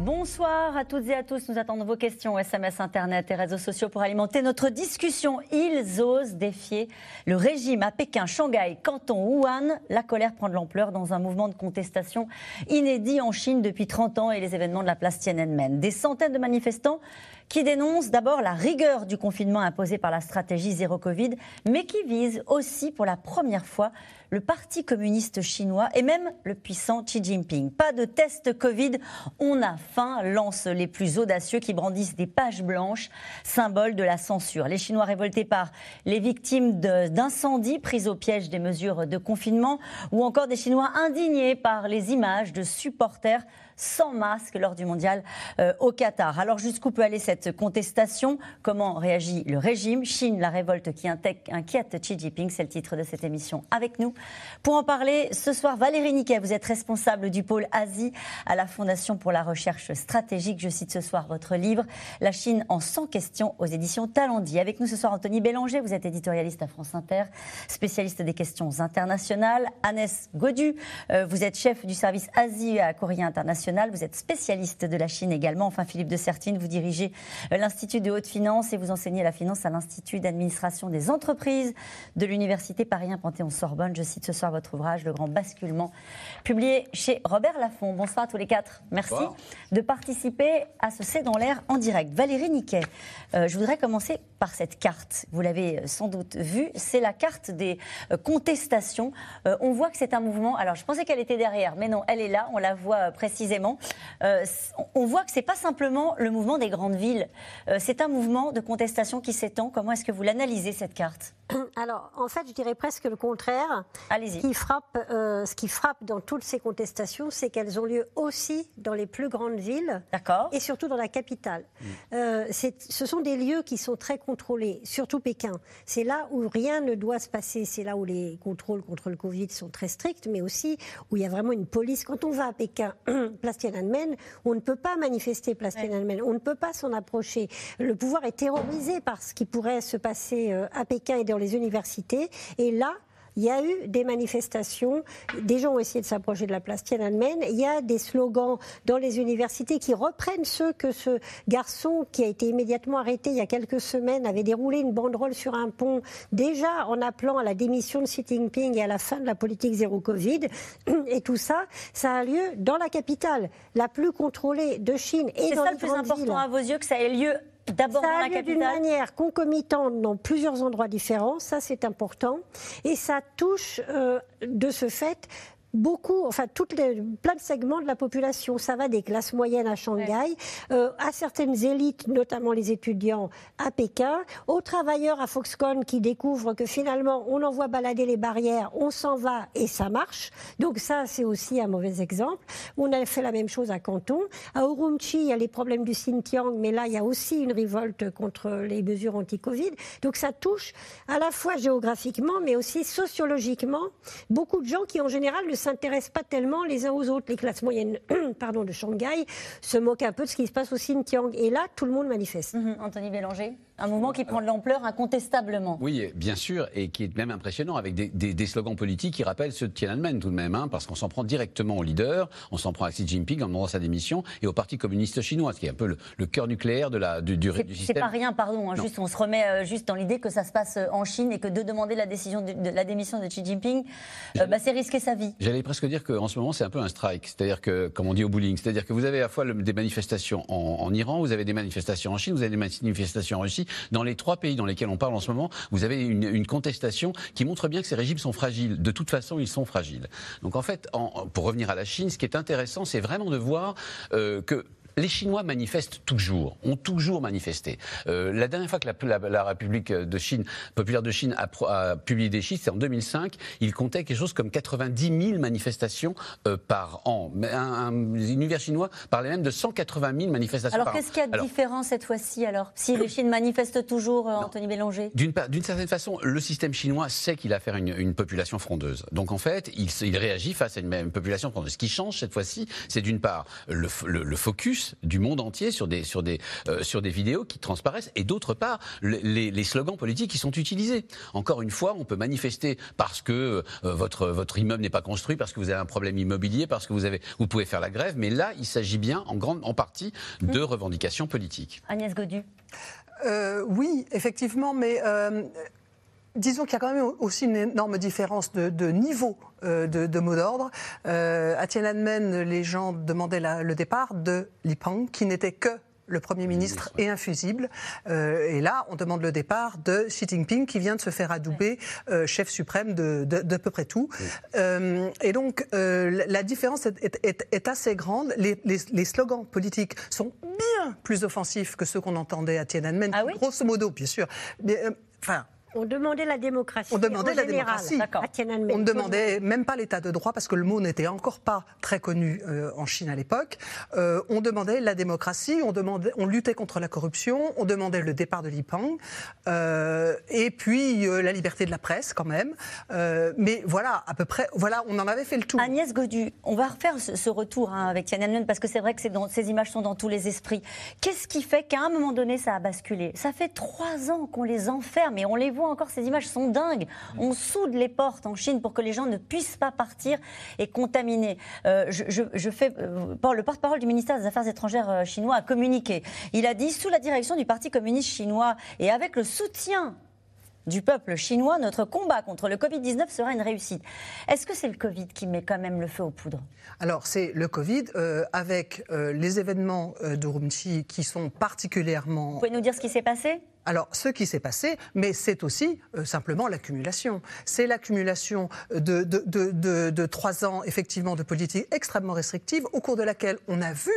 Bonsoir à toutes et à tous. Nous attendons vos questions, SMS, Internet et réseaux sociaux pour alimenter notre discussion. Ils osent défier le régime à Pékin, Shanghai, Canton, Wuhan. La colère prend de l'ampleur dans un mouvement de contestation inédit en Chine depuis 30 ans et les événements de la place Tiananmen. Des centaines de manifestants qui dénonce d'abord la rigueur du confinement imposé par la stratégie zéro Covid, mais qui vise aussi pour la première fois le Parti communiste chinois et même le puissant Xi Jinping. Pas de test Covid, on a faim, lance les plus audacieux qui brandissent des pages blanches, symbole de la censure. Les Chinois révoltés par les victimes d'incendies prises au piège des mesures de confinement ou encore des Chinois indignés par les images de supporters sans masque lors du mondial euh, au Qatar. Alors jusqu'où peut aller cette contestation? Comment réagit le régime? Chine, la révolte qui inquiète Xi Jinping, c'est le titre de cette émission. Avec nous, pour en parler ce soir, Valérie Niquet, vous êtes responsable du pôle Asie à la Fondation pour la recherche stratégique. Je cite ce soir votre livre, La Chine en 100 questions aux éditions Talendi. Avec nous ce soir, Anthony Bélanger, vous êtes éditorialiste à France Inter, spécialiste des questions internationales. Annès Godu, euh, vous êtes chef du service Asie à Courrier International vous êtes spécialiste de la Chine également. Enfin, Philippe de Sertine, vous dirigez euh, l'Institut de haute finance et vous enseignez la finance à l'Institut d'administration des entreprises de l'Université Paris 1 Panthéon-Sorbonne. Je cite ce soir votre ouvrage, Le Grand Basculement, publié chez Robert Laffont. Bonsoir à tous les quatre. Merci de participer à ce C'est dans l'air en direct. Valérie Niquet, euh, je voudrais commencer par cette carte. Vous l'avez euh, sans doute vue. C'est la carte des contestations. on voit que c'est un mouvement. Alors, je pensais qu'elle était derrière, mais non, elle est là. On la voit précisément euh, on voit que ce n'est pas simplement le mouvement des grandes villes, euh, c'est un mouvement de contestation qui s'étend. Comment est-ce que vous l'analysez, cette carte? Alors, en fait, je dirais presque le contraire. Allez-y. Qui frappe, euh, ce qui frappe dans toutes ces contestations, c'est qu'elles ont lieu aussi dans les plus grandes villes. D'accord. Et surtout dans la capitale. Mm. ce sont des lieux qui sont très contrôlés, surtout Pékin. C'est là où rien ne doit se passer. C'est là où les contrôles contre le Covid sont très stricts, mais aussi où il y a vraiment une police. Quand on va à Pékin, place Tiananmen, on ne peut pas manifester place Tiananmen, on ne peut pas s'en approcher. Le pouvoir est terrorisé par ce qui pourrait se passer euh, à Pékin et dans les universités. Et là, il y a eu des manifestations, des gens ont essayé de s'approcher de la place Tiananmen, il y a des slogans dans les universités qui reprennent ceux que ce garçon qui a été immédiatement arrêté il y a quelques semaines avait déroulé une banderole sur un pont, déjà en appelant à la démission de Xi Jinping et à la fin de la politique zéro Covid. Et tout ça, ça a lieu dans la capitale, la plus contrôlée de Chine et dans ça le plus important à vos yeux que ça ait lieu D'abord ça a d'une manière concomitante dans plusieurs endroits différents, ça c'est important, et ça touche euh, de ce fait beaucoup, enfin toutes les, plein de segments de la population. Ça va des classes moyennes à Shanghai, euh, à certaines élites, notamment les étudiants à Pékin, aux travailleurs à Foxconn qui découvrent que finalement on envoie balader les barrières, on s'en va et ça marche. Donc ça c'est aussi un mauvais exemple. On a fait la même chose à Canton. À Urumqi, il y a les problèmes du Xinjiang, mais là il y a aussi une révolte contre les mesures anti-Covid. Donc ça touche à la fois géographiquement, mais aussi sociologiquement beaucoup de gens qui en général ne s'intéressent pas tellement les uns aux autres. Les classes moyennes pardon, de Shanghai se moquent un peu de ce qui se passe au Xinjiang. Et là, tout le monde manifeste. Mhm. Anthony Bélanger un mouvement qui prend de l'ampleur incontestablement. Oui, bien sûr, et qui est même impressionnant avec des, slogans politiques qui rappellent ceux de Tiananmen tout de même, hein, parce qu'on s'en prend directement au leader, on s'en prend à Xi Jinping en demandant sa démission et au Parti communiste chinois, ce qui est un peu le, cœur nucléaire de la, du, du, système. C'est pas rien, pardon, hein, juste, on se remet euh, juste dans l'idée que ça se passe euh, en Chine et que de demander la, décision de, la démission de Xi Jinping, euh, bah, c'est risquer sa vie. J'allais presque dire qu'en ce moment c'est un peu un strike, c'est-à-dire que, comme on dit au bowling, c'est-à-dire que vous avez à la fois des manifestations en, en Iran, vous avez des manifestations en Chine, vous avez des manifestations en Russie, dans les trois pays dans lesquels on parle en ce moment, vous avez une, contestation qui montre bien que ces régimes sont fragiles. De toute façon, ils sont fragiles. Donc en fait, pour revenir à la Chine, ce qui est intéressant, c'est vraiment de voir euh, que les Chinois manifestent toujours, ont toujours manifesté. Euh, la dernière fois que la, République de Chine, populaire de Chine, a, publié des chiffres, c'est en 2005. Il comptait quelque chose comme 90 000 manifestations euh, par an. Mais un, univers chinois parlait même de 180 000 manifestations par an. Alors qu'est-ce qu'il y a de différent cette fois-ci alors Si les Chines manifestent toujours, euh, Anthony Bélanger? D'une certaine façon, le système chinois sait qu'il a affaire à une, population frondeuse. Donc en fait, il, réagit face à une, même population frondeuse. Ce qui change cette fois-ci, c'est d'une part le, le focus Russes du monde entier sur des, sur des, euh, sur des vidéos qui transparaissent, et d'autre part, les, les, slogans politiques qui sont utilisés. Encore une fois, on peut manifester parce que euh, votre, votre immeuble n'est pas construit, parce que vous avez un problème immobilier, parce que vous, avez, vous pouvez faire la grève, mais là, il s'agit bien en, grande, en partie de revendications politiques. Agnès Godu. Euh, oui, effectivement, mais disons qu'il y a quand même aussi une énorme différence de, niveau euh, de, mot d'ordre. Euh, à Tiananmen, les gens demandaient le départ de Li Peng, qui n'était que le Premier ministre et infusible. Euh, et là, on demande le départ de Xi Jinping, qui vient de se faire adouber chef suprême de, de, peu près tout. et donc, la différence est, assez grande. Les, slogans politiques sont bien plus offensifs que ceux qu'on entendait à Tiananmen, ah grosso modo, bien sûr. Mais, enfin, on demandait la démocratie. On demandait la démocratie. On ne demandait même pas l'état de droit parce que le mot n'était encore pas très connu euh, en Chine à l'époque. Euh, on demandait la démocratie, on, demandait, on luttait contre la corruption, on demandait le départ de Li Peng, euh, et puis la liberté de la presse quand même. mais voilà, à peu près, voilà, on en avait fait le tour. Agnès Godu, on va refaire ce, retour hein, avec Tiananmen parce que c'est vrai que dans, ces images sont dans tous les esprits. Qu'est-ce qui fait qu'à un moment donné ça a basculé? Ça fait trois ans qu'on les enferme et on les voit encore, ces images sont dingues. On soude les portes en Chine pour que les gens ne puissent pas partir et contaminer. Euh, je, fais, euh, le porte-parole du ministère des Affaires étrangères euh, chinois a communiqué. Il a dit, sous la direction du Parti communiste chinois et avec le soutien du peuple chinois, notre combat contre le Covid-19 sera une réussite. Est-ce que c'est le Covid qui met quand même le feu aux poudres? Alors, c'est le Covid avec les événements de Rumchi qui sont particulièrement. Vous pouvez nous dire ce qui s'est passé? Alors, ce qui s'est passé, mais c'est aussi euh, simplement l'accumulation. C'est l'accumulation de, trois ans, effectivement, de politique extrêmement restrictive, au cours de laquelle on a vu,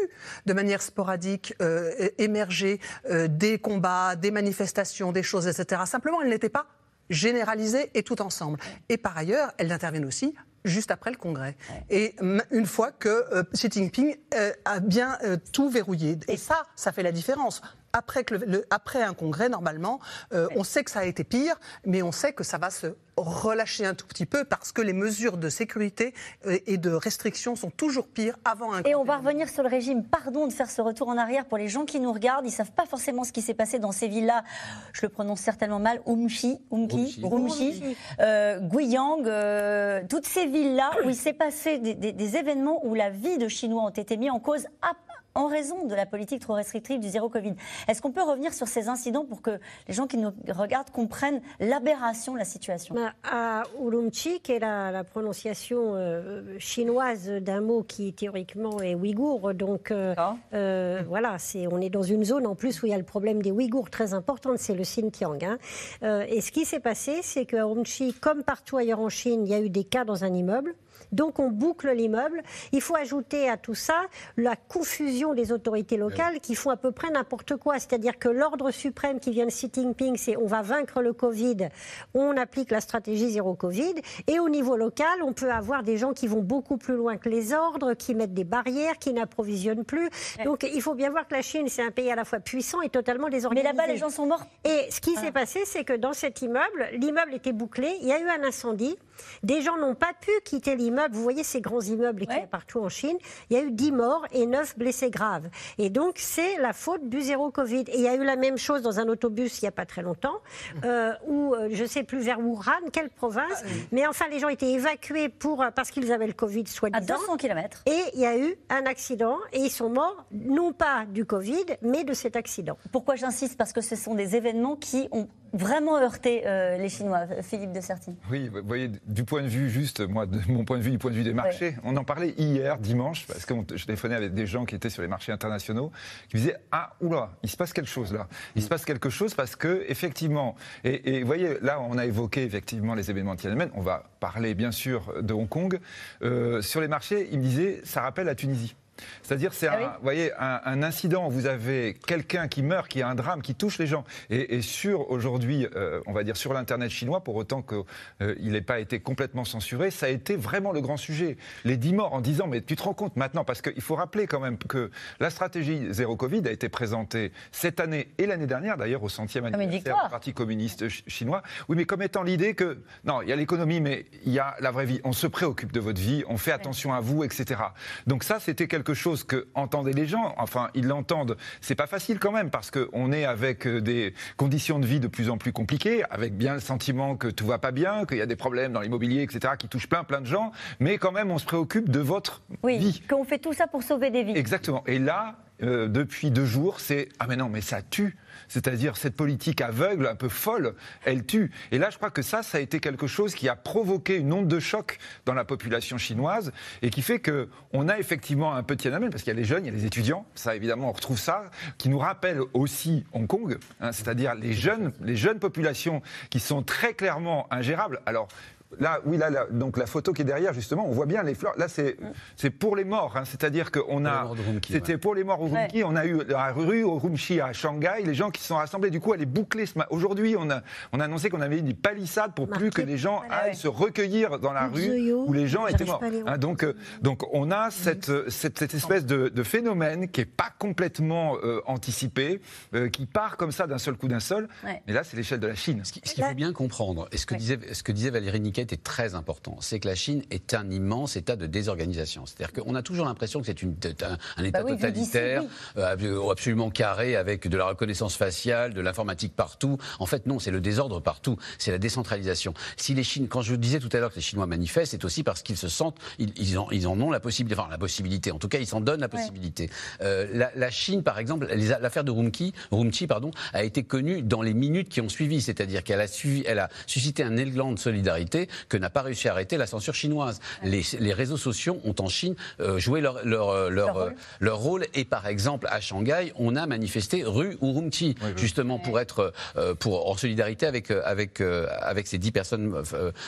de manière sporadique, euh, émerger euh, des combats, des manifestations, des choses, etc. Simplement, elles n'étaient pas généralisées et tout ensemble. Et par ailleurs, elles interviennent aussi juste après le Congrès. Et une fois que Xi Jinping a bien tout verrouillé. Et ça, ça fait la différence après, que le, après un congrès, normalement, euh, on sait que ça a été pire, mais on sait que ça va se relâcher un tout petit peu parce que les mesures de sécurité euh, et de restriction sont toujours pires avant un Et on va revenir sur le régime. Pardon de faire ce retour en arrière pour les gens qui nous regardent. Ils ne savent pas forcément ce qui s'est passé dans ces villes-là. Je le prononce certainement mal. Umchi, Umki, Umchi, euh, Guiyang, toutes ces villes-là où il s'est passé des, des, événements où la vie de Chinois ont été mis en cause en raison de la politique trop restrictive du zéro Covid. Est-ce qu'on peut revenir sur ces incidents pour que les gens qui nous regardent comprennent l'aberration de la situation? Bah, À Urumqi, qui est la, prononciation euh, chinoise d'un mot qui théoriquement est ouïghour, donc euh, euh, voilà, c'est, on est dans une zone en plus où il y a le problème des Ouïghours très important, c'est le Xinjiang. Hein. et ce qui s'est passé, c'est qu'à Urumqi, comme partout ailleurs en Chine, il y a eu des cas dans un immeuble. Donc on boucle l'immeuble. Il faut ajouter à tout ça la confusion des autorités locales qui font à peu près n'importe quoi. C'est-à-dire que l'ordre suprême qui vient de Xi Jinping, c'est on va vaincre le Covid, on applique la stratégie zéro Covid. Et au niveau local, on peut avoir des gens qui vont beaucoup plus loin que les ordres, qui mettent des barrières, qui n'approvisionnent plus. Donc il faut bien voir que la Chine, c'est un pays à la fois puissant et totalement désorganisé. Mais là-bas, les gens sont morts. Et ce qui s'est passé, c'est que dans cet immeuble, l'immeuble était bouclé, il y a eu un incendie. Des gens n'ont pas pu quitter l'immeuble. Vous voyez ces grands immeubles qui sont partout en Chine. Il y a eu 10 morts et 9 blessés graves. Et donc, c'est la faute du zéro Covid. Et il y a eu la même chose dans un autobus il n'y a pas très longtemps, euh, où, euh, je ne sais plus vers Wuhan, quelle province. Ah, mais enfin, les gens étaient évacués pour, euh, parce qu'ils avaient le Covid, soi-disant. À 200 km. Et il y a eu un accident et ils sont morts, non pas du Covid, mais de cet accident. Pourquoi j'insiste? Parce que ce sont des événements qui ont vraiment heurté les Chinois, Philippe de Certi. Oui, vous voyez, du point de vue juste, moi, de mon point de vue, du point de vue des marchés, on en parlait hier, dimanche, parce que je téléphonais avec des gens qui étaient sur les marchés internationaux, qui disaient Ah, oula, il se passe quelque chose là. Il se passe quelque chose parce que, effectivement, et, vous voyez, là, on a évoqué effectivement les événements de Tiananmen, on va parler bien sûr de Hong Kong. Euh, sur les marchés, il me disait Ça rappelle la Tunisie. C'est-à-dire, c'est ah un, voyez, un, incident où vous avez quelqu'un qui meurt, qui a un drame, qui touche les gens. Et, sur aujourd'hui, euh, on va dire sur l'internet chinois, pour autant qu'il euh, n'ait pas été complètement censuré, ça a été vraiment le grand sujet. Les dix morts en disant, mais tu te rends compte maintenant, parce qu'il faut rappeler quand même que la stratégie zéro Covid a été présentée cette année et l'année dernière, d'ailleurs au centième anniversaire du Parti communiste chinois. Oui, mais comme étant l'idée que non, il y a l'économie, mais il y a la vraie vie. On se préoccupe de votre vie, on fait attention à vous, etc. Donc ça, c'était quelque quelque chose que entendaient les gens. Enfin, ils l'entendent. C'est pas facile quand même parce qu'on est avec euh, des conditions de vie de plus en plus compliquées, avec bien le sentiment que tout va pas bien, qu'il y a des problèmes dans l'immobilier, etc., qui touchent plein, plein de gens. Mais quand même, on se préoccupe de votre oui, vie. Qu'on fait tout ça pour sauver des vies. Exactement. Et là, euh, depuis deux jours, c'est ah mais non, mais ça tue. C'est-à-dire cette politique aveugle, un peu folle, elle tue. Et là, je crois que ça, ça a été quelque chose qui a provoqué une onde de choc dans la population chinoise et qui fait que on a effectivement un peu Tiananmen parce qu'il y a les jeunes, il y a les étudiants. Ça, évidemment, on retrouve ça, qui nous rappelle aussi Hong Kong, hein, c'est-à-dire les jeunes, les jeunes populations qui sont très clairement ingérables. Alors, Là, oui, là, donc la photo qui est derrière, justement, on voit bien les fleurs. Là, c'est c'est pour les morts, hein. c'est-à-dire qu'on a, c'était pour les morts au Urumqi. On a eu la rue au Urumqi à Shanghai, les gens qui se sont rassemblés. Du coup, elle est bouclée. Aujourd'hui, on a, on a annoncé qu'on avait mis des palissades pour plus que les gens aillent se recueillir dans la rue où les gens étaient morts. Hein, donc, euh, donc, on a cette, cette, espèce de, phénomène qui est pas complètement euh, anticipé, euh, qui part comme ça d'un seul coup d'un seul. Mais là, c'est l'échelle de la Chine. Ce qu'il faut bien comprendre, et ce que disait, ce que disait Valérie Niquet est très important. C'est que la Chine est un immense état de désorganisation. C'est-à-dire qu'on a toujours l'impression que c'est un, un, état bah totalitaire, euh, absolument carré, avec de la reconnaissance faciale, de l'informatique partout. En fait, non, c'est le désordre partout. C'est la décentralisation. Si les Chines, quand je disais tout à l'heure que les Chinois manifestent, c'est aussi parce qu'ils se sentent, ils, en, ils, en, ont la possibilité, enfin la possibilité. En tout cas, ils s'en donnent la possibilité. Euh, la, Chine, par exemple, l'affaire de Rumki, Rumchi, pardon, a été connue dans les minutes qui ont suivi. C'est-à-dire qu'elle a, suivi, elle a suscité un élan de solidarité que n'a pas réussi à arrêter la censure chinoise. Les, réseaux sociaux ont en Chine euh, joué leur, leur, euh, leur, euh, leur, rôle. Et par exemple, à Shanghai, on a manifesté rue Urumqi, justement pour être pour, en solidarité avec, avec, avec ces dix personnes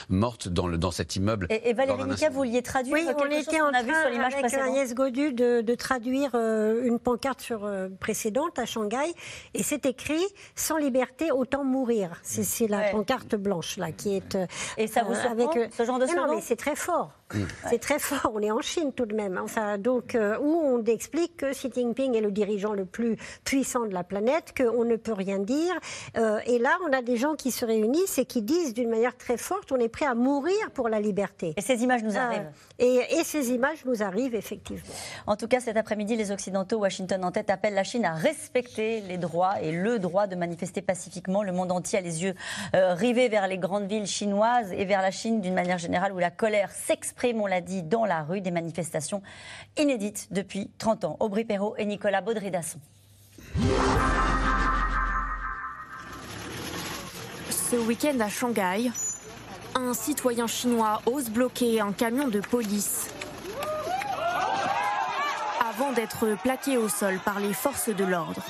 mortes dans, le, dans cet immeuble. Et, Valérie Nica, vous vouliez traduire Oui, on était en train, sur l'image avec Agnès Godu, de, de traduire une pancarte sur, précédente à Shanghai. Et c'est écrit « Sans liberté, autant mourir ». C'est la pancarte blanche, là, qui est... Et ça vous avec euh, ce genre de Non, mais c'est très fort. C'est très fort. On est en Chine tout de même. Enfin, donc, euh, où on explique que Xi Jinping est le dirigeant le plus puissant de la planète, qu'on ne peut rien dire. Euh, et là, on a des gens qui se réunissent et qui disent d'une manière très forte on est prêt à mourir pour la liberté. Et ces images nous arrivent. et, et, ces images nous arrivent, effectivement. En tout cas, cet après-midi, les Occidentaux, Washington en tête, appellent la Chine à respecter les droits et le droit de manifester pacifiquement. Le monde entier a les yeux rivés vers les grandes villes chinoises et vers la Chine d'une manière générale où la colère s'exprime, on l'a dit, dans la rue, des manifestations inédites depuis 30 ans. Aubry Perrault et Nicolas Baudry-Dasson. Ce week-end à Shanghai, un citoyen chinois ose bloquer un camion de police avant d'être plaqué au sol par les forces de l'ordre.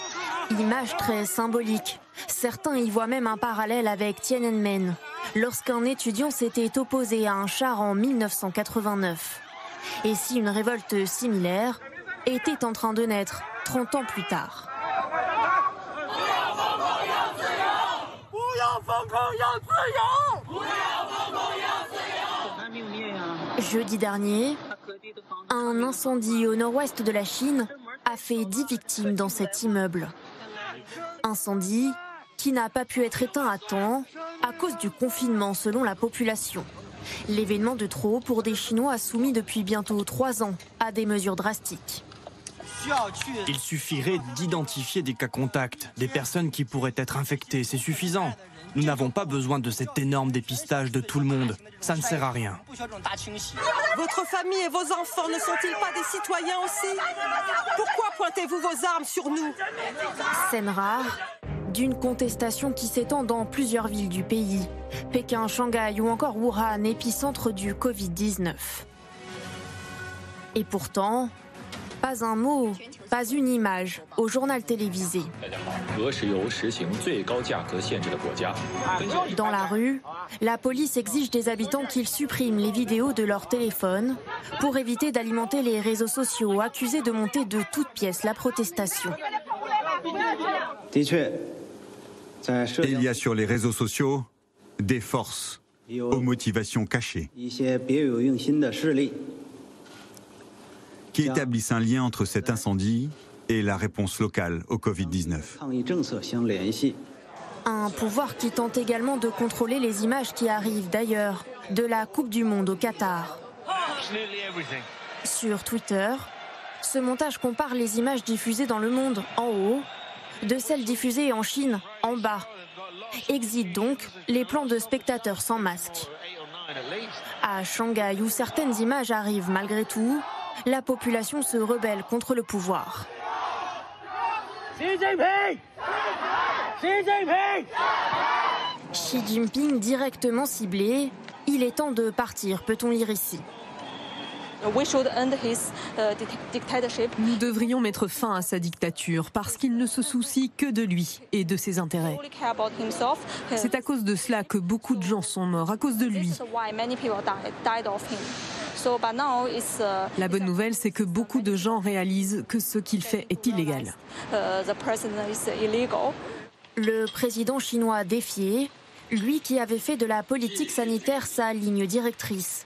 Image très symbolique. Certains y voient même un parallèle avec Tiananmen, lorsqu'un étudiant s'était opposé à un char en 1989. Et si une révolte similaire était en train de naître 30 ans plus tard. Jeudi dernier, un incendie au nord-ouest de la Chine a fait 10 victimes dans cet immeuble. Incendie qui n'a pas pu être éteint à temps à cause du confinement selon la population. L'événement de trop pour des Chinois soumis depuis bientôt trois ans à des mesures drastiques. Il suffirait d'identifier des cas contacts, des personnes qui pourraient être infectées, c'est suffisant. Nous n'avons pas besoin de cet énorme dépistage de tout le monde. Ça ne sert à rien. Votre famille et vos enfants ne sont-ils pas des citoyens aussi? Pourquoi pointez-vous vos armes sur nous? Scène rare d'une contestation qui s'étend dans plusieurs villes du pays. Pékin, Shanghai ou encore Wuhan, épicentre du Covid-19. Et pourtant, pas un mot, pas une image au journal télévisé. Dans la rue, la police exige des habitants qu'ils suppriment les vidéos de leur téléphone pour éviter d'alimenter les réseaux sociaux accusés de monter de toutes pièces la protestation. Il y a sur les réseaux sociaux des forces aux motivations cachées. Qui établissent un lien entre cet incendie et la réponse locale au Covid-19. Un pouvoir qui tente également de contrôler les images qui arrivent d'ailleurs de la Coupe du Monde au Qatar. Sur Twitter, Ce montage compare les images diffusées dans le monde en haut de celles diffusées en Chine en bas. Exit donc les plans de spectateurs sans masque. À Shanghai, où certaines images arrivent malgré tout, la population se rebelle contre le pouvoir. Xi Jinping directement ciblé, il est temps de partir, peut-on lire ici. Nous devrions mettre fin à sa dictature parce qu'il ne se soucie que de lui et de ses intérêts. C'est à cause de cela que beaucoup de gens sont morts, à cause de lui. La bonne nouvelle, c'est que beaucoup de gens réalisent que ce qu'il fait est illégal. Le président chinois défié, lui qui avait fait de la politique sanitaire sa ligne directrice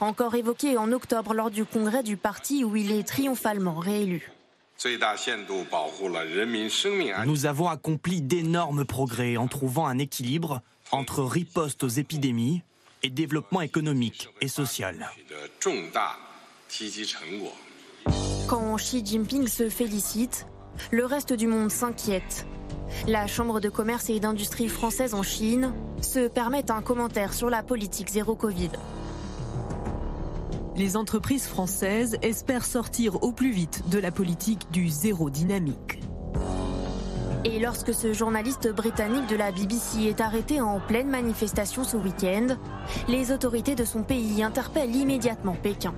encore évoqué en octobre lors du congrès du parti où il est triomphalement réélu. Nous avons accompli d'énormes progrès en trouvant un équilibre entre riposte aux épidémies et développement économique et social. Quand Xi Jinping se félicite, le reste du monde s'inquiète. La Chambre de commerce et d'industrie française en Chine se permet un commentaire sur la politique zéro Covid les entreprises françaises espèrent sortir au plus vite de la politique du zéro dynamique. Et lorsque ce journaliste britannique de la BBC est arrêté en pleine manifestation ce week-end, les autorités de son pays interpellent immédiatement Pékin.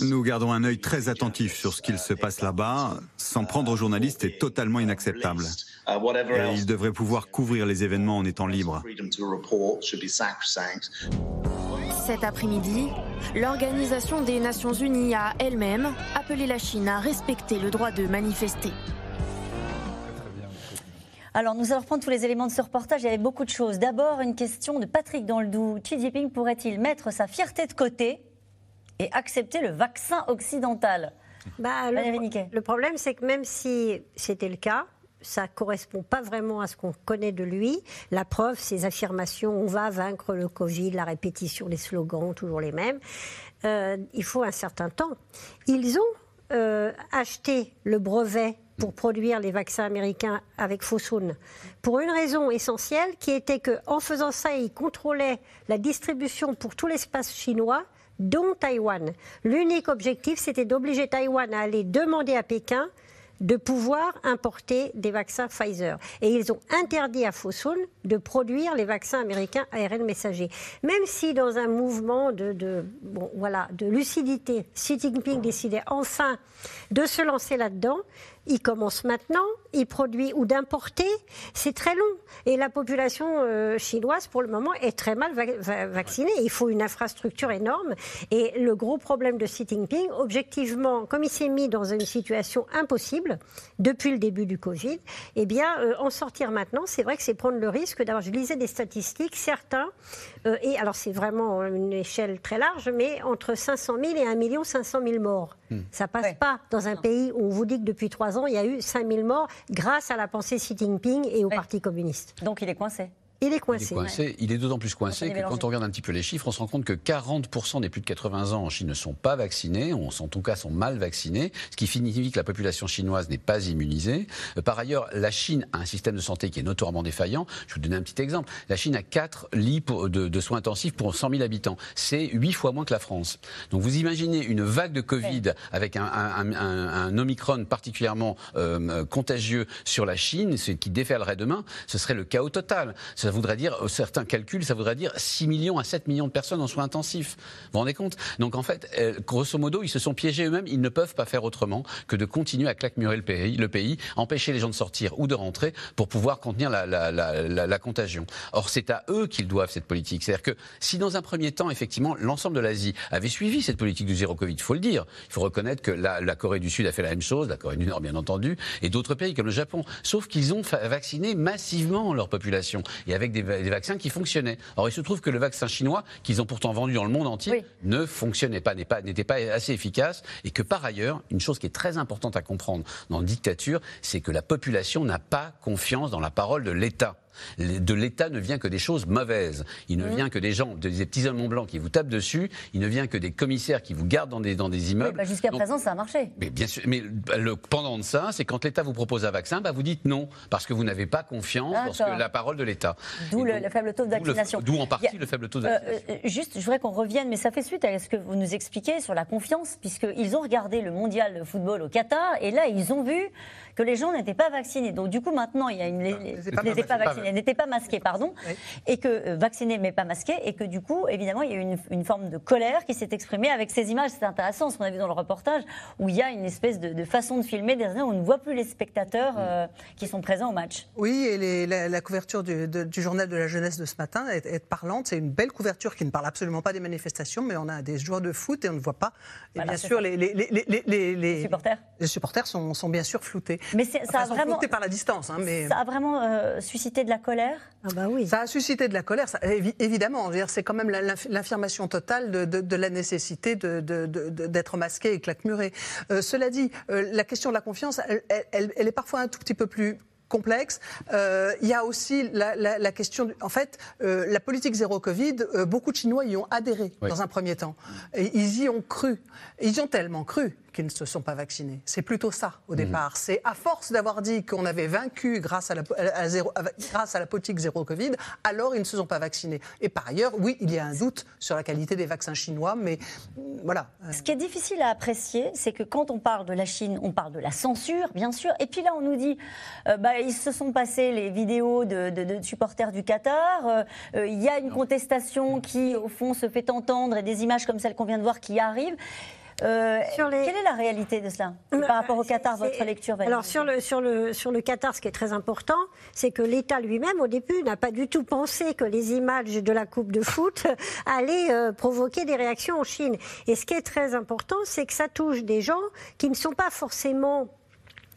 Nous gardons un œil très attentif sur ce qu'il se passe là-bas. S'en prendre aux journalistes est totalement inacceptable. Et ils devraient pouvoir couvrir les événements en étant libres. Cet après-midi, l'Organisation des Nations Unies a elle-même appelé la Chine à respecter le droit de manifester. Alors, nous allons reprendre tous les éléments de ce reportage. Il y avait beaucoup de choses. D'abord, une question de Patrick dans le Doubs. Xi Jinping pourrait-il mettre sa fierté de côté et accepter le vaccin occidental? Bah, le, le problème, c'est que même si c'était le cas, ça correspond pas vraiment à ce qu'on connaît de lui. La preuve, ses affirmations, on va vaincre le Covid, la répétition des slogans, toujours les mêmes. Euh, il faut un certain temps. Ils ont euh, acheté le brevet pour produire les vaccins américains avec Fosun, pour une raison essentielle qui était qu'en faisant ça, ils contrôlaient la distribution pour tout l'espace chinois dont Taïwan. L'unique objectif, c'était d'obliger Taïwan à aller demander à Pékin de pouvoir importer des vaccins Pfizer. Et ils ont interdit à Fosun de produire les vaccins américains ARN messagers. Même si dans un mouvement de, bon, voilà, de lucidité, Xi Jinping décidait enfin de se lancer là-dedans, il commence maintenant, il produit ou d'importer, c'est très long. Et la population euh, chinoise, pour le moment, est très mal vaccinée. Il faut une infrastructure énorme. Et le gros problème de Xi Jinping, objectivement, comme il s'est mis dans une situation impossible depuis le début du Covid, eh bien, euh, en sortir maintenant, c'est vrai que c'est prendre le risque d'avoir, je lisais des statistiques, certains, euh, et alors c'est vraiment une échelle très large, mais entre 500 000 et 1 500 000 morts. Hmm. Ça passe pas dans un pays où on vous dit que depuis trois ans, il y a eu 5000 morts grâce à la pensée Xi Jinping et au Parti communiste. Donc il est coincé. Il est coincé. Il est, d'autant plus coincé que quand on regarde un petit peu les chiffres, on se rend compte que 40% des plus de 80 ans en Chine ne sont pas vaccinés, ou en tout cas sont mal vaccinés, ce qui signifie que la population chinoise n'est pas immunisée. Euh, par ailleurs, la Chine a un système de santé qui est notoirement défaillant. Je vais vous donner un petit exemple. La Chine a 4 lits de, soins intensifs pour 100 000 habitants. C'est 8 fois moins que la France. Donc vous imaginez une vague de Covid avec un, Omicron particulièrement euh, contagieux sur la Chine, ce qui déferlerait demain, ce serait le chaos total ça voudrait dire, euh, certains calculs, ça voudrait dire 6 millions à 7 millions de personnes en soins intensifs. Vous vous rendez compte? Donc en fait, euh, grosso modo, ils se sont piégés eux-mêmes. Ils ne peuvent pas faire autrement que de continuer à claquemurer le pays, le pays empêcher les gens de sortir ou de rentrer pour pouvoir contenir la, contagion. Or, c'est à eux qu'ils doivent cette politique. C'est-à-dire que si dans un premier temps, effectivement, l'ensemble de l'Asie avait suivi cette politique du zéro Covid, il faut le dire. Il faut reconnaître que la, Corée du Sud a fait la même chose, la Corée du Nord, bien entendu, et d'autres pays comme le Japon. Sauf qu'ils ont vacciné massivement leur population. Avec des, vaccins qui fonctionnaient. Or, il se trouve que le vaccin chinois, qu'ils ont pourtant vendu dans le monde entier, ne fonctionnait pas, n'était pas, assez efficace, et que par ailleurs, une chose qui est très importante à comprendre dans la dictature, c'est que la population n'a pas confiance dans la parole de l'État. De l'État ne vient que des choses mauvaises. Il ne mmh. vient que des gens, des petits hommes blancs qui vous tapent dessus. Il ne vient que des commissaires qui vous gardent dans des, dans des immeubles. Bah, jusqu'à présent, ça a marché. Mais bien sûr. Mais le pendant de ça, c'est quand l'État vous propose un vaccin, bah, vous dites non parce que vous n'avez pas confiance dans la parole de l'État. D'où le, faible taux de vaccination. D'où en partie le faible taux de euh, vaccination. Euh, juste, je voudrais qu'on revienne, mais ça fait suite à ce que vous nous expliquez sur la confiance, puisqu'ils ont regardé le mondial de football au Qatar et là, ils ont vu que les gens n'étaient pas vaccinés. Donc du coup, maintenant, il y a une n'étaient pas, vaccinés, n'étaient pas masqués, pardon, et que euh, vaccinés mais pas masqués, et que du coup, évidemment, il y a eu une, forme de colère qui s'est exprimée avec ces images. C'est intéressant, ce qu'on a vu dans le reportage, où il y a une espèce de, façon de filmer derrière où on ne voit plus les spectateurs euh, qui sont présents au match. Oui, et la, couverture du, journal de la jeunesse de ce matin est, parlante. C'est une belle couverture qui ne parle absolument pas des manifestations, mais on a des joueurs de foot et on ne voit pas. Et bien sûr, les, les, supporters, les supporters sont, sont bien sûr floutés. Mais ça a vraiment par la distance, hein, mais ça a vraiment euh, suscité de la colère? Ah bah oui. Ça a suscité de la colère, ça, évidemment. C'est quand même l'affirmation totale de, la nécessité d'être masqué et claquemuré. Euh, cela dit, euh, la question de la confiance, elle, est parfois un tout petit peu plus complexe. Euh, il y a aussi la, question, en fait, euh, la politique zéro Covid, euh, beaucoup de Chinois y ont adhéré dans un premier temps. Et ils y ont cru. Ils y ont tellement cru qu'ils ne se sont pas vaccinés. C'est plutôt ça au mmh. départ. C'est à force d'avoir dit qu'on avait vaincu grâce à, la, grâce à la politique zéro Covid, alors ils ne se sont pas vaccinés. Et par ailleurs, oui, il y a un doute sur la qualité des vaccins chinois, mais voilà. Ce qui est difficile à apprécier, c'est que quand on parle de la Chine, on parle de la censure, bien sûr, et puis là on nous dit, bah, ils se sont passés les vidéos de, supporters du Qatar. Euh, euh, il y a une contestation qui, au fond, se fait entendre et des images comme celle qu'on vient de voir qui arrivent. Euh, Quelle est la réalité de cela par rapport au Qatar, votre lecture Valérie Alors sur le, sur, le, sur le Qatar, ce qui est très important, c'est que l'État lui-même, au début, n'a pas du tout pensé que les images de la Coupe de foot allaient provoquer des réactions en Chine. Et ce qui est très important, c'est que ça touche des gens qui ne sont pas forcément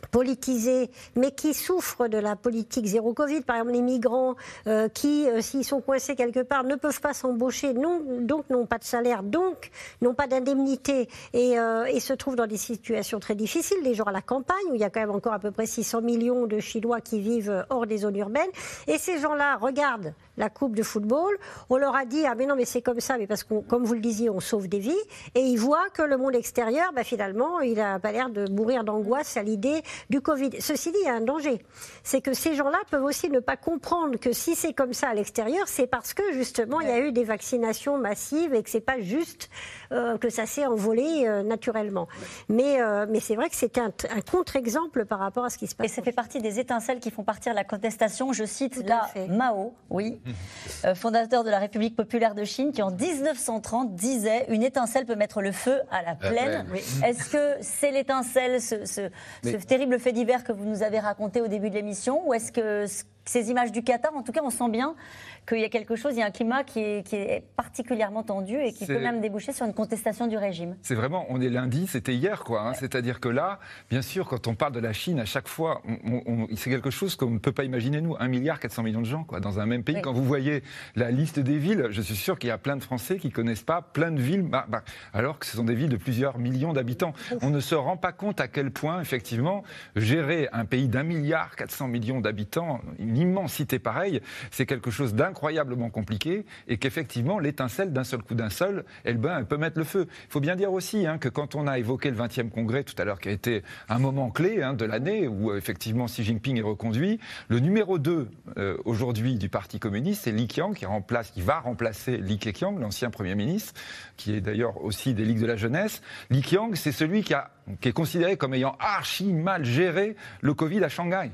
politisés, mais qui souffrent de la politique zéro Covid. Par exemple, les migrants euh, qui, euh, s'ils sont coincés quelque part, ne peuvent pas s'embaucher, donc n'ont pas de salaire, donc n'ont pas d'indemnité et, euh, et, se trouvent dans des situations très difficiles. Les gens à la campagne, où il y a quand même encore à peu près 600 millions de Chinois qui vivent hors des zones urbaines. Et ces gens-là regardent la Coupe de football. On leur a dit, ah mais non, mais c'est comme ça, mais parce que, comme vous le disiez, on sauve des vies. Et ils voient que le monde extérieur, bah, finalement, il n'a pas l'air de mourir d'angoisse à l'idée du Covid. Ceci dit, il y a un danger. C'est que ces gens-là peuvent aussi ne pas comprendre que si c'est comme ça à l'extérieur, c'est parce que justement, il y a eu des vaccinations massives et que c'est pas juste euh, que ça s'est envolé euh, naturellement. Mais, euh, mais c'est vrai que c'est un, contre-exemple par rapport à ce qui se passe. Et ça fait partie des étincelles qui font partir la contestation. Je cite là Mao, oui, fondateur de la République populaire de Chine, qui en 1930 disait une étincelle peut mettre le feu à la plaine. Est-ce que c'est l'étincelle, ce, ce terrible fait divers que vous nous avez raconté au début de l'émission, ou est-ce que ces images du Qatar, en tout cas, on sent bien qu'il y a quelque chose, il y a un climat qui est, particulièrement tendu et qui peut même déboucher sur une contestation du régime. C'est vraiment, on est lundi, c'était hier, quoi. Hein. C'est-à-dire que là, bien sûr, quand on parle de la Chine, à chaque fois, c'est quelque chose qu'on ne peut pas imaginer, nous, 1 milliard 400 millions de gens, quoi, dans un même pays. Quand vous voyez la liste des villes, je suis sûr qu'il y a plein de Français qui connaissent pas plein de villes, bah, bah, alors que ce sont des villes de plusieurs millions d'habitants. On ne se rend pas compte à quel point, effectivement, gérer un pays d'un milliard 400 millions d'habitants, une immensité pareille, c'est quelque chose d'incroyablement compliqué et qu'effectivement, l'étincelle d'un seul coup d'un seul, elle, ben, elle peut mettre le feu. Il faut bien dire aussi hein, que quand on a évoqué le 20e congrès tout à l'heure, qui a été un moment clé hein, de l'année où euh, effectivement Xi Jinping est reconduit, le numéro 2 euh, aujourd'hui du Parti communiste, c'est Li Qiang qui, remplace, qui va remplacer Li Keqiang, l'ancien Premier ministre, qui est d'ailleurs aussi des Ligues de la jeunesse. Li Qiang, c'est celui qui a qui est considéré comme ayant archi mal géré le Covid à Shanghai.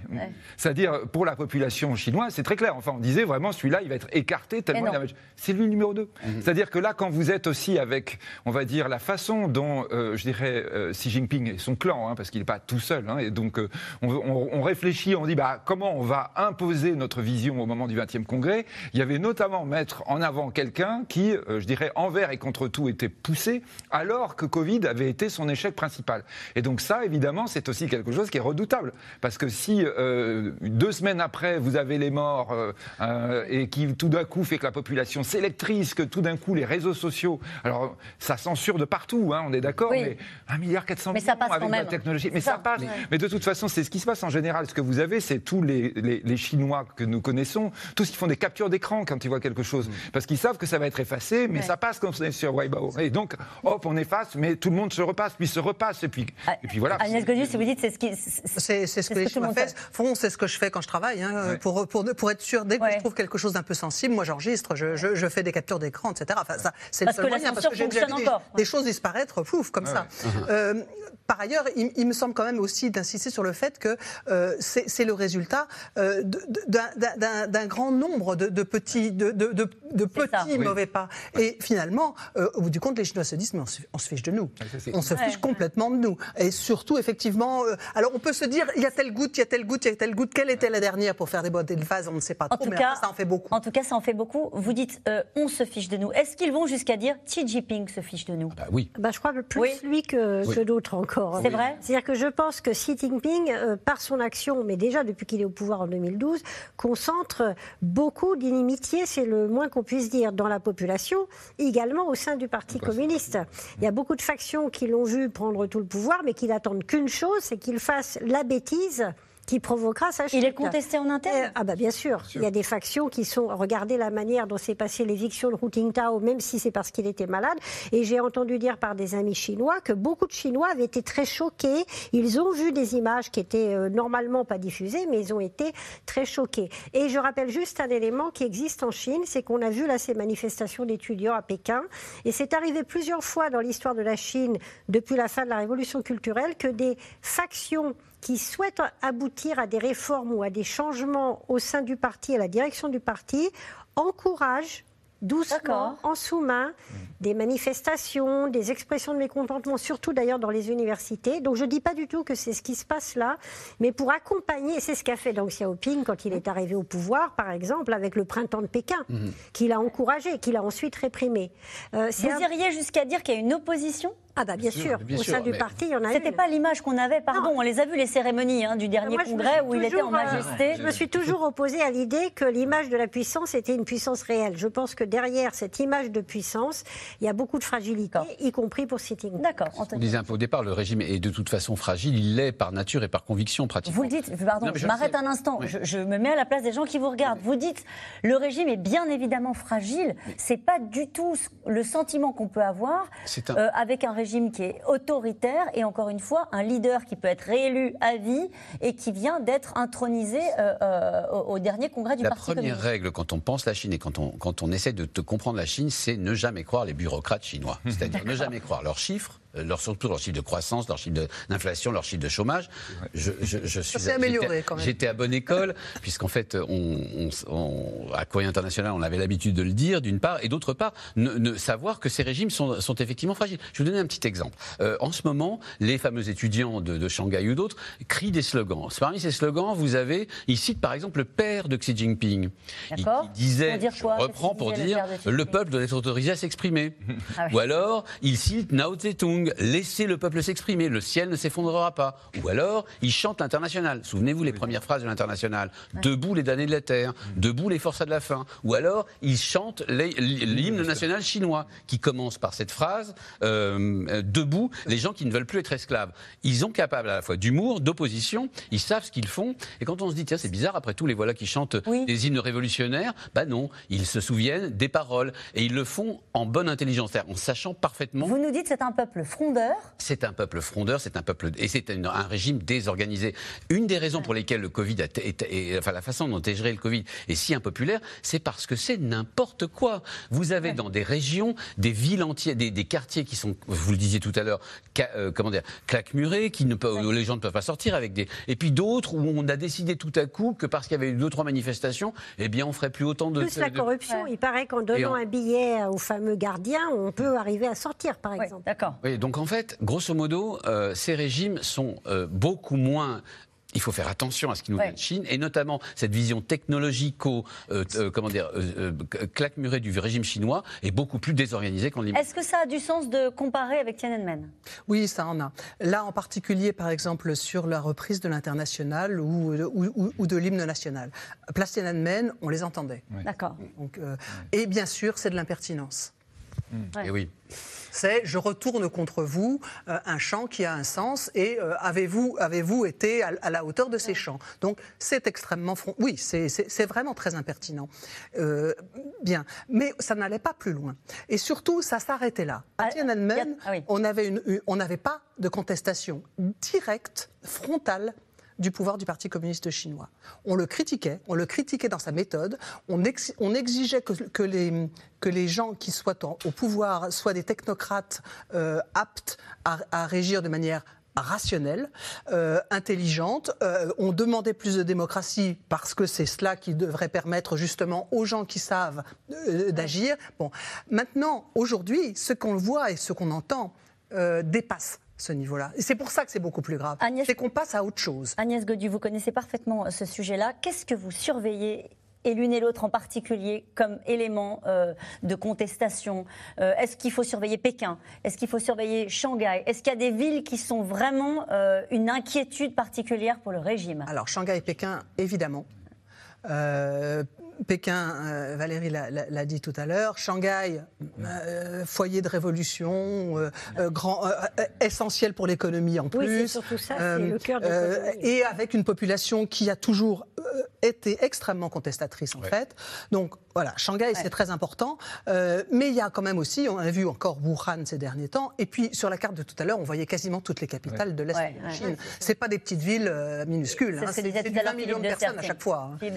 C'est-à-dire, pour la population chinoise, c'est très clair. Enfin, on disait vraiment, celui-là, il va être écarté tellement C'est lui le numéro 2. Mhm. C'est-à-dire que là, quand vous êtes aussi avec, on va dire, la façon dont, euh, je dirais, euh, Xi Jinping et son clan, hein, parce qu'il n'est pas tout seul, hein, et donc euh, on, réfléchit, on dit, bah, comment on va imposer notre vision au moment du 20e congrès? Il y avait notamment mettre en avant quelqu'un qui, je dirais, envers et contre tout était poussé, alors que Covid avait été son échec principal. Et donc ça, évidemment, c'est aussi quelque chose qui est redoutable. Parce que si euh, deux semaines après vous avez les morts et qui tout d'un coup fait que la population s'électrise, que tout d'un coup les réseaux sociaux, alors ça censure de partout, hein, on est d'accord, mais 1 milliard 400 millions avec la technologie, mais ça, passe. Mais de toute façon, c'est ce qui se passe en général. Ce que vous avez, c'est tous les, les, Chinois que nous connaissons, tous qui font des captures d'écran quand ils voient quelque chose, mm. parce qu'ils savent que ça va être effacé, mais ça passe quand on est sur Weibo. Et donc, hop, on efface, mais tout le monde se repasse, puis se repasse, et puis, ah, et puis voilà. Agnès Godius, vous dites, c'est ce qui. C'est ce que, les Chinois font, c'est ce que je fais quand je travaille, hein, pour, pour, pour, être sûr, dès que je trouve quelque chose d'un peu sensible, moi j'enregistre, je, je, fais des captures d'écran, etc. Enfin, ça, c'est le seul moyen, parce que j'ai déjà vu des, choses disparaître, pouf, comme ça. Euh, par ailleurs, il, me semble quand même aussi d'insister sur le fait que euh, c'est le résultat euh, d'un grand nombre de, petits, de, petits mauvais pas. Et finalement, au bout du compte, les Chinois se disent mais on se, fiche de nous. on se fiche complètement de nous. Et surtout, effectivement, alors on peut se dire il y a telle goutte, il y a telle goutte, il y a telle goutte. Quelle était la dernière pour faire des boîtes de vase On ne sait pas trop, mais ça en fait beaucoup. En tout cas, ça en fait beaucoup. Vous dites on se fiche de nous. Est-ce qu'ils vont jusqu'à dire Xi Jinping se fiche de nous? Bah Oui. Bah, je crois que plus lui que, que d'autres encore. Hein. C'est vrai? C'est-à-dire que je pense que Xi Jinping, euh, par son action, mais déjà depuis qu'il est au pouvoir en 2012, concentre beaucoup d'inimitié, c'est le moins qu'on puisse dire, dans la population, également au sein du Parti communiste. Il y a beaucoup de factions qui l'ont vu prendre tout le pouvoir, mais qui n'attendent qu'une chose, c'est qu'il fasse la bêtise qui provoquera sa chute. Il est contesté en interne euh, Ah bah bien sûr. Il y a des factions qui sont... Regardez la manière dont s'est passée l'éviction de Hu Jintao, même si c'est parce qu'il était malade. Et j'ai entendu dire par des amis chinois que beaucoup de Chinois avaient été très choqués. Ils ont vu des images qui étaient euh, normalement pas diffusées, mais ils ont été très choqués. Et je rappelle juste un élément qui existe en Chine, c'est qu'on a vu là ces manifestations d'étudiants à Pékin. Et c'est arrivé plusieurs fois dans l'histoire de la Chine, depuis la fin de la révolution culturelle, que des factions qui souhaitent aboutir à des réformes ou à des changements au sein du parti, à la direction du parti, encouragent doucement, en sous-main, des manifestations, des expressions de mécontentement, surtout d'ailleurs dans les universités. Donc je ne dis pas du tout que c'est ce qui se passe là, mais pour accompagner, c'est ce qu'a fait Deng Xiaoping quand il est arrivé au pouvoir, par exemple, avec le printemps de Pékin, mhm. qu'il a encouragé, qu'il a ensuite réprimé. Euh, Vous iriez jusqu'à dire qu'il y a une opposition? Ah bah bien, sûr, au sein du parti, il y en a C'était pas l'image qu'on avait, pardon, on les a vues les cérémonies hein, du dernier congrès où il était en majesté. je me suis toujours opposée à l'idée que l'image de la puissance était une puissance réelle. Je pense que derrière cette image de puissance, il y a beaucoup de fragilité, y compris pour Sitting. D'accord. On disait un peu au départ, le régime est de toute façon fragile, il l'est par nature et par conviction pratiquement. Vous le dites, pardon, je, m'arrête un instant, je, me mets à la place des gens qui vous regardent. Vous dites, le régime est bien évidemment fragile, c'est pas du tout le sentiment qu'on peut avoir euh, avec un régime qui est autoritaire et encore une fois un leader qui peut être réélu à vie et qui vient d'être intronisé euh, euh, au, dernier congrès du Parti communiste. La première règle quand on pense la Chine et quand on, quand on essaie de te comprendre la Chine, c'est ne jamais croire les bureaucrates chinois. C'est-à-dire ne jamais croire leurs chiffres, leur, surtout leur chiffre de croissance, leur chiffre d'inflation, leur chiffre de chômage. Je, je, suis amélioré quand même. J'étais à bonne école, puisqu'en fait, on, à Courrier International, on avait l'habitude de le dire, d'une part, et d'autre part, ne, savoir que ces régimes sont, sont, effectivement fragiles. Je vais vous donner un petit exemple. Euh, en ce moment, les fameux étudiants de, de Shanghai ou d'autres crient des slogans. Parmi ces slogans, vous avez, ils citent par exemple le père de Xi Jinping. Il, disait, je reprends pour dire, le, peuple doit être autorisé à s'exprimer. Ah ou alors, il cite Mao Laissez le peuple s'exprimer, le ciel ne s'effondrera pas. Ou alors, il chante l'international. Souvenez-vous les premières phrases de l'international. Debout les damnés de la terre, debout les forçats de la faim. Ou alors, il chante l'hymne national chinois, qui commence par cette phrase euh, Debout les gens qui ne veulent plus être esclaves. Ils sont capables à la fois d'humour, d'opposition, ils savent ce qu'ils font. Et quand on se dit, tiens, c'est bizarre, après tout, les voilà qui chantent des hymnes révolutionnaires, bah non, ils se souviennent des paroles. Et ils le font en bonne intelligence, en sachant parfaitement. Vous nous dites, c'est un peuple frondeur C'est un peuple frondeur, c'est un peuple et c'est un, régime désorganisé. Une des raisons pour lesquelles le Covid, a enfin la façon dont est géré le Covid est si impopulaire, c'est parce que c'est n'importe quoi. Vous avez dans des régions, des villes entières, des, quartiers qui sont, vous le disiez tout à l'heure, euh, comment dire, claquemurés, qui ne où les gens ne peuvent pas sortir avec des, et puis d'autres où on a décidé tout à coup que parce qu'il y avait eu deux trois manifestations, eh bien on ferait plus autant de. Plus la corruption, il paraît qu'en donnant un billet au fameux gardien, on peut arriver à sortir, par exemple. D'accord. Oui, donc en fait, grosso modo, euh, ces régimes sont euh, beaucoup moins il faut faire attention à ce qui nous vient de Chine, et notamment cette vision technologico, euh, euh, comment dire, euh, claque-murée du régime chinois est beaucoup plus désorganisée qu'en Est-ce que ça a du sens de comparer avec Tiananmen? Oui, ça en a. Là, en particulier, par exemple, sur la reprise de l'international ou, ou, de l'hymne national. Place Tiananmen, on les entendait. D'accord. Et bien sûr, c'est de l'impertinence. Et oui c'est je retourne contre vous euh, un chant qui a un sens et euh, avez-vous avez été à, la hauteur de ces chants Donc c'est extrêmement oui c'est vraiment très impertinent. Euh, bien, mais ça n'allait pas plus loin et surtout ça s'arrêtait là. À ah, Tiananmen, ah on avait on n'avait pas de contestation directe frontale du pouvoir du Parti communiste chinois. On le critiquait, on le critiquait dans sa méthode, on, exigeait que, les, gens qui soient au pouvoir soient des technocrates euh, aptes à, régir de manière rationnelle, euh, intelligente. Euh, on demandait plus de démocratie parce que c'est cela qui devrait permettre justement aux gens qui savent d'agir. Bon, maintenant, aujourd'hui, ce qu'on voit et ce qu'on entend dépasse ce niveau-là. Et c'est pour ça que c'est beaucoup plus grave. C'est qu'on passe à autre chose. Agnès Godu, vous connaissez parfaitement euh, ce sujet-là. Qu'est-ce que vous surveillez et l'une et l'autre en particulier comme élément euh, de contestation? Euh, Est-ce qu'il faut surveiller Pékin? Est-ce qu'il faut surveiller Shanghai? Est-ce qu'il y a des villes qui sont vraiment une inquiétude particulière pour le régime? Alors Shanghai et Pékin, évidemment. Pékin, euh, Valérie l'a dit tout à l'heure, Shanghai, euh, foyer de révolution, euh, grand, essentiel pour l'économie en plus. Oui, c'est surtout ça, c'est le cœur de Et avec une population qui a toujours été extrêmement contestatrice en fait. Donc voilà, Shanghai, c'est très important. mais il y a quand même aussi, on a vu encore Wuhan ces derniers temps. Et puis sur la carte de tout à l'heure, on voyait quasiment toutes les capitales de l'Est de la Chine. C'est pas des petites villes minuscules. C'est hein, 20 millions de personnes à chaque fois. Hein.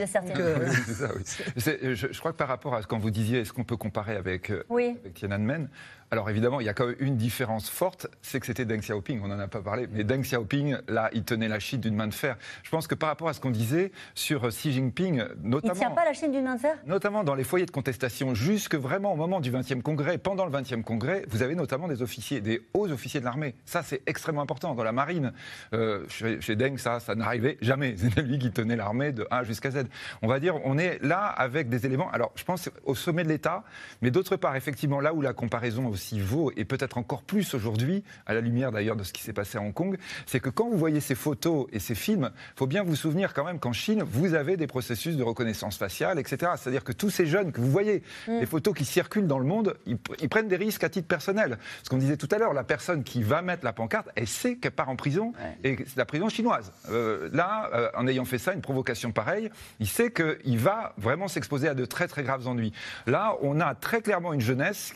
Je, crois que par rapport à ce qu'on vous disiez, est-ce qu'on peut comparer avec, euh, avec Tiananmen alors évidemment, il y a quand même une différence forte, c'est que c'était Deng Xiaoping, on n'en a pas parlé, mais Deng Xiaoping, là, il tenait la Chine d'une main de fer. Je pense que par rapport à ce qu'on disait sur Xi Jinping, notamment... Il ne tient pas la Chine d'une main de fer? Notamment dans les foyers de contestation, jusque vraiment au moment du 20e congrès, pendant le 20e congrès, vous avez notamment des officiers, des hauts officiers de l'armée. Ça, c'est extrêmement important. Dans la marine, euh, chez, Deng, ça, ça n'arrivait jamais. C'était lui qui tenait l'armée de A jusqu'à Z. On va dire, on est là avec des éléments, alors je pense au sommet de l'État, mais d'autre part, effectivement, là où la comparaison aussi vaut, et peut-être encore plus aujourd'hui, à la lumière d'ailleurs de ce qui s'est passé à Hong Kong, c'est que quand vous voyez ces photos et ces films, il faut bien vous souvenir quand même qu'en Chine, vous avez des processus de reconnaissance faciale, etc. C'est-à-dire que tous ces jeunes que vous voyez, mm. les photos qui circulent dans le monde, ils, prennent des risques à titre personnel. Ce qu'on disait tout à l'heure, la personne qui va mettre la pancarte, elle sait qu'elle part en prison, et c'est la prison chinoise. Euh, là, euh, en ayant fait ça, une provocation pareille, il sait qu'il va vraiment s'exposer à de très très graves ennuis. Là, on a très clairement une jeunesse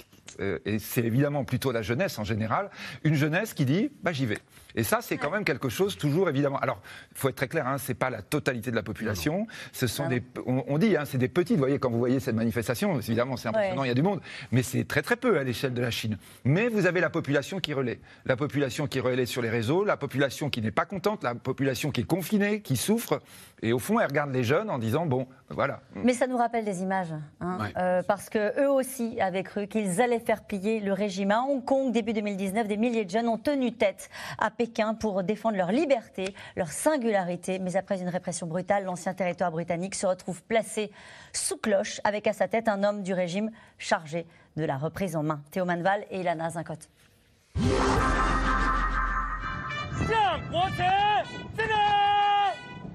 et c'est évidemment plutôt la jeunesse en général, une jeunesse qui dit bah, j'y vais. Et ça, c'est quand même quelque chose, toujours évidemment. Alors, il faut être très clair, hein, ce n'est pas la totalité de la population. Ce sont des, on, dit, hein, c'est des petits. Vous voyez, quand vous voyez cette manifestation, évidemment, c'est impressionnant, il y a du monde, mais c'est très très peu à l'échelle de la Chine. Mais vous avez la population qui relaie. La population qui relaie sur les réseaux, la population qui n'est pas contente, la population qui est confinée, qui souffre. Et au fond, elle regarde les jeunes en disant, bon, voilà. Mais ça nous rappelle des images, hein, euh, parce que eux aussi avaient cru qu'ils allaient faire plier le régime. À Hong Kong, début 2019, des milliers de jeunes ont tenu tête à Pékin pour défendre leur liberté, leur singularité. Mais après une répression brutale, l'ancien territoire britannique se retrouve placé sous cloche, avec à sa tête un homme du régime chargé de la reprise en main. Théo Manval et Ilana Zincote.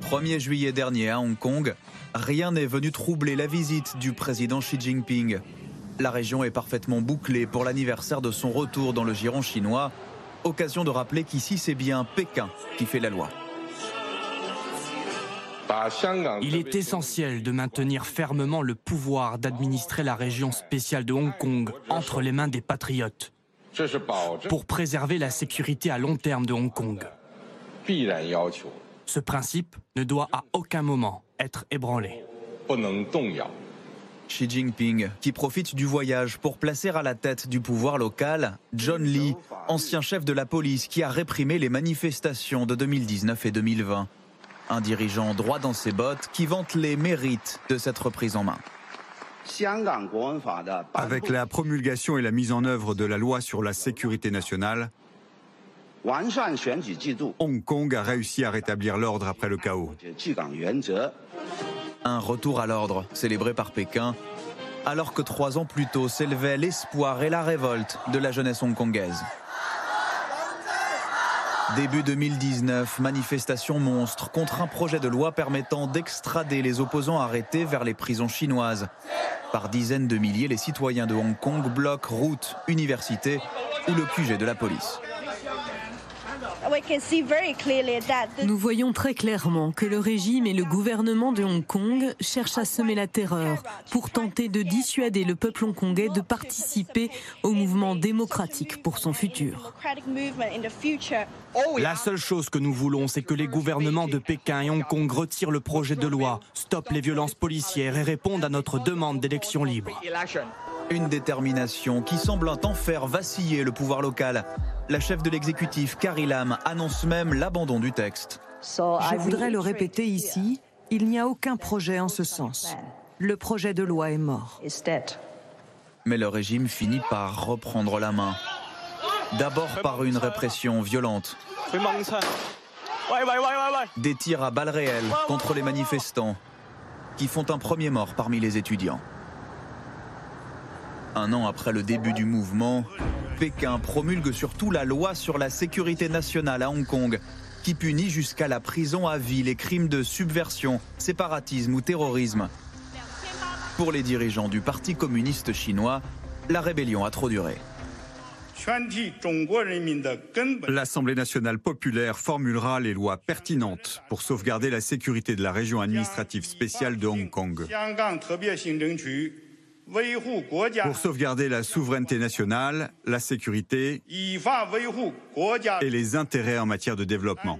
1er juillet dernier à Hong Kong, rien n'est venu troubler la visite du président Xi Jinping. La région est parfaitement bouclée pour l'anniversaire de son retour dans le giron chinois. Occasion de rappeler qu'ici c'est bien Pékin qui fait la loi. Il est essentiel de maintenir fermement le pouvoir d'administrer la région spéciale de Hong Kong entre les mains des patriotes pour préserver la sécurité à long terme de Hong Kong. Ce principe ne doit à aucun moment être ébranlé. Xi Jinping, qui profite du voyage pour placer à la tête du pouvoir local John Lee, ancien chef de la police qui a réprimé les manifestations de 2019 et 2020. Un dirigeant droit dans ses bottes qui vante les mérites de cette reprise en main. Avec la promulgation et la mise en œuvre de la loi sur la sécurité nationale, Hong Kong a réussi à rétablir l'ordre après le chaos. Un retour à l'ordre célébré par Pékin, alors que trois ans plus tôt s'élevait l'espoir et la révolte de la jeunesse hongkongaise. Début 2019, manifestation monstre contre un projet de loi permettant d'extrader les opposants arrêtés vers les prisons chinoises. Par dizaines de milliers, les citoyens de Hong Kong bloquent routes, universités ou le QG de la police. Nous voyons très clairement que le régime et le gouvernement de Hong Kong cherchent à semer la terreur pour tenter de dissuader le peuple hongkongais de participer au mouvement démocratique pour son futur. La seule chose que nous voulons, c'est que les gouvernements de Pékin et Hong Kong retirent le projet de loi, stoppent les violences policières et répondent à notre demande d'élections libres. Une détermination qui semble un temps faire vaciller le pouvoir local. La chef de l'exécutif, Carrie Lam, annonce même l'abandon du texte. Je voudrais le répéter ici, il n'y a aucun projet en ce sens. Le projet de loi est mort. Mais le régime finit par reprendre la main. D'abord par une répression violente. Des tirs à balles réelles contre les manifestants qui font un premier mort parmi les étudiants. Un an après le début du mouvement, Pékin promulgue surtout la loi sur la sécurité nationale à Hong Kong, qui punit jusqu'à la prison à vie les crimes de subversion, séparatisme ou terrorisme. Pour les dirigeants du Parti communiste chinois, la rébellion a trop duré. L'Assemblée nationale populaire formulera les lois pertinentes pour sauvegarder la sécurité de la région administrative spéciale de Hong Kong. Pour sauvegarder la souveraineté nationale, la sécurité et les intérêts en matière de développement.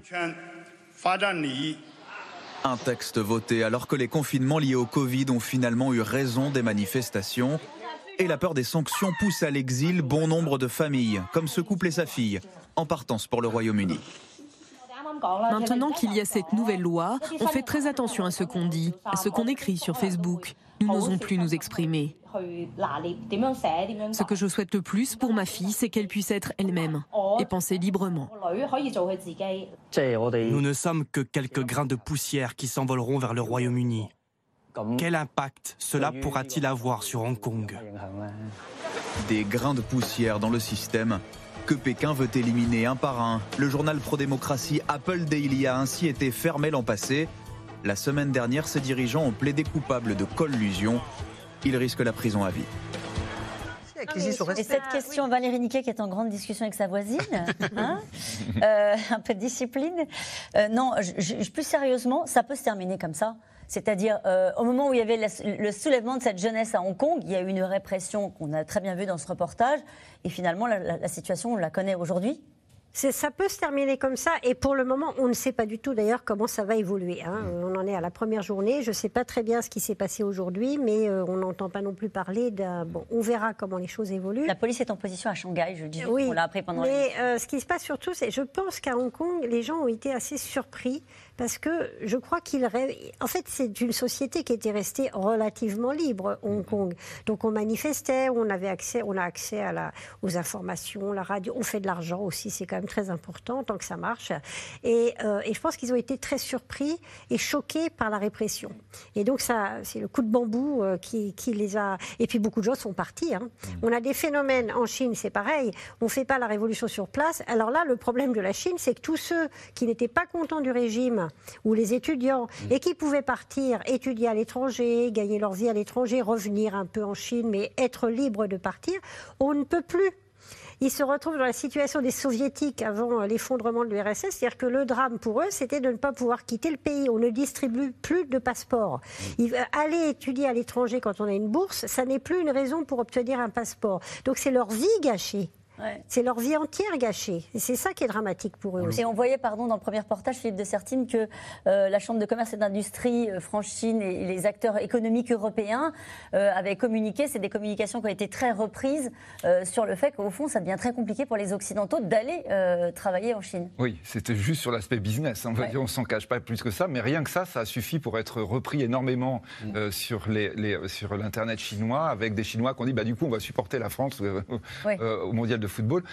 Un texte voté alors que les confinements liés au Covid ont finalement eu raison des manifestations et la peur des sanctions pousse à l'exil bon nombre de familles, comme ce couple et sa fille, en partance pour le Royaume-Uni. Maintenant qu'il y a cette nouvelle loi, on fait très attention à ce qu'on dit, à ce qu'on écrit sur Facebook. Nous n'osons plus nous exprimer. Ce que je souhaite le plus pour ma fille, c'est qu'elle puisse être elle-même et penser librement. Nous ne sommes que quelques grains de poussière qui s'envoleront vers le Royaume-Uni. Quel impact cela pourra-t-il avoir sur Hong Kong? Des grains de poussière dans le système que Pékin veut éliminer un par un. Le journal pro-démocratie Apple Daily a ainsi été fermé l'an passé. La semaine dernière, ses dirigeants ont plaidé coupables de collusion. Ils risquent la prison à vie. Et cette question, Valérie Niquet, qui est en grande discussion avec sa voisine, hein, euh, un peu de discipline. Euh, non, plus sérieusement, ça peut se terminer comme ça. C'est-à-dire, euh, au moment où il y avait le soulèvement de cette jeunesse à Hong Kong, il y a eu une répression qu'on a très bien vue dans ce reportage. Et finalement, la situation, on la connaît aujourd'hui. Ça peut se terminer comme ça, et pour le moment, on ne sait pas du tout d'ailleurs comment ça va évoluer. Hein. Mm. On en est à la première journée, je ne sais pas très bien ce qui s'est passé aujourd'hui, mais euh, on n'entend pas non plus parler d'un... Bon, on verra comment les choses évoluent. La police est en position à Shanghai, je dis. Oui, on l'a appris pendant mais euh, ce qui se passe surtout, c'est je pense qu'à Hong Kong, les gens ont été assez surpris parce que je crois qu'il En fait, c'est une société qui était restée relativement libre, Hong mhm. Kong. Donc on manifestait, on avait accès, on a accès à la, aux informations, la radio, on fait de l'argent aussi, c'est quand même très important tant que ça marche. Et, euh, je pense qu'ils ont été très surpris et choqués par la répression. Et donc ça, c'est le coup de bambou euh, qui, qui, les a. Et puis beaucoup de gens sont partis. Hein. Mhm. On a des phénomènes en Chine, c'est pareil. On fait pas la révolution sur place. Alors là, le problème de la Chine, c'est que tous ceux qui n'étaient pas contents du régime ou les étudiants, mm. et qui pouvaient partir étudier à l'étranger, gagner leur vie à l'étranger, revenir un peu en Chine, mais être libre de partir, on ne peut plus ils se retrouvent dans la situation des soviétiques avant l'effondrement de l'URSS, c'est-à-dire que le drame pour eux, c'était de ne pas pouvoir quitter le pays. On ne distribue plus de passeports. Mm. Aller étudier à l'étranger quand on a une bourse, ça n'est plus une raison pour obtenir un passeport. Donc c'est leur vie gâchée. C'est leur vie entière gâchée. Et c'est ça qui est dramatique pour eux. Et on voyait, pardon, dans le premier reportage, Philippe de Sertine, que euh, la Chambre de commerce et d'industrie euh, France-Chine et, les acteurs économiques européens euh, avaient communiqué. C'est des communications qui ont été très reprises sur le fait qu'au fond, ça devient très compliqué pour les Occidentaux d'aller travailler en Chine. Oui, c'était juste sur l'aspect business. Hein. On ne s'en cache pas plus que ça, mais rien que ça, ça a suffi pour être repris énormément mm. sur, les, sur l'Internet chinois, avec des Chinois qui ont dit bah, du coup, on va supporter la France au Mondial de football.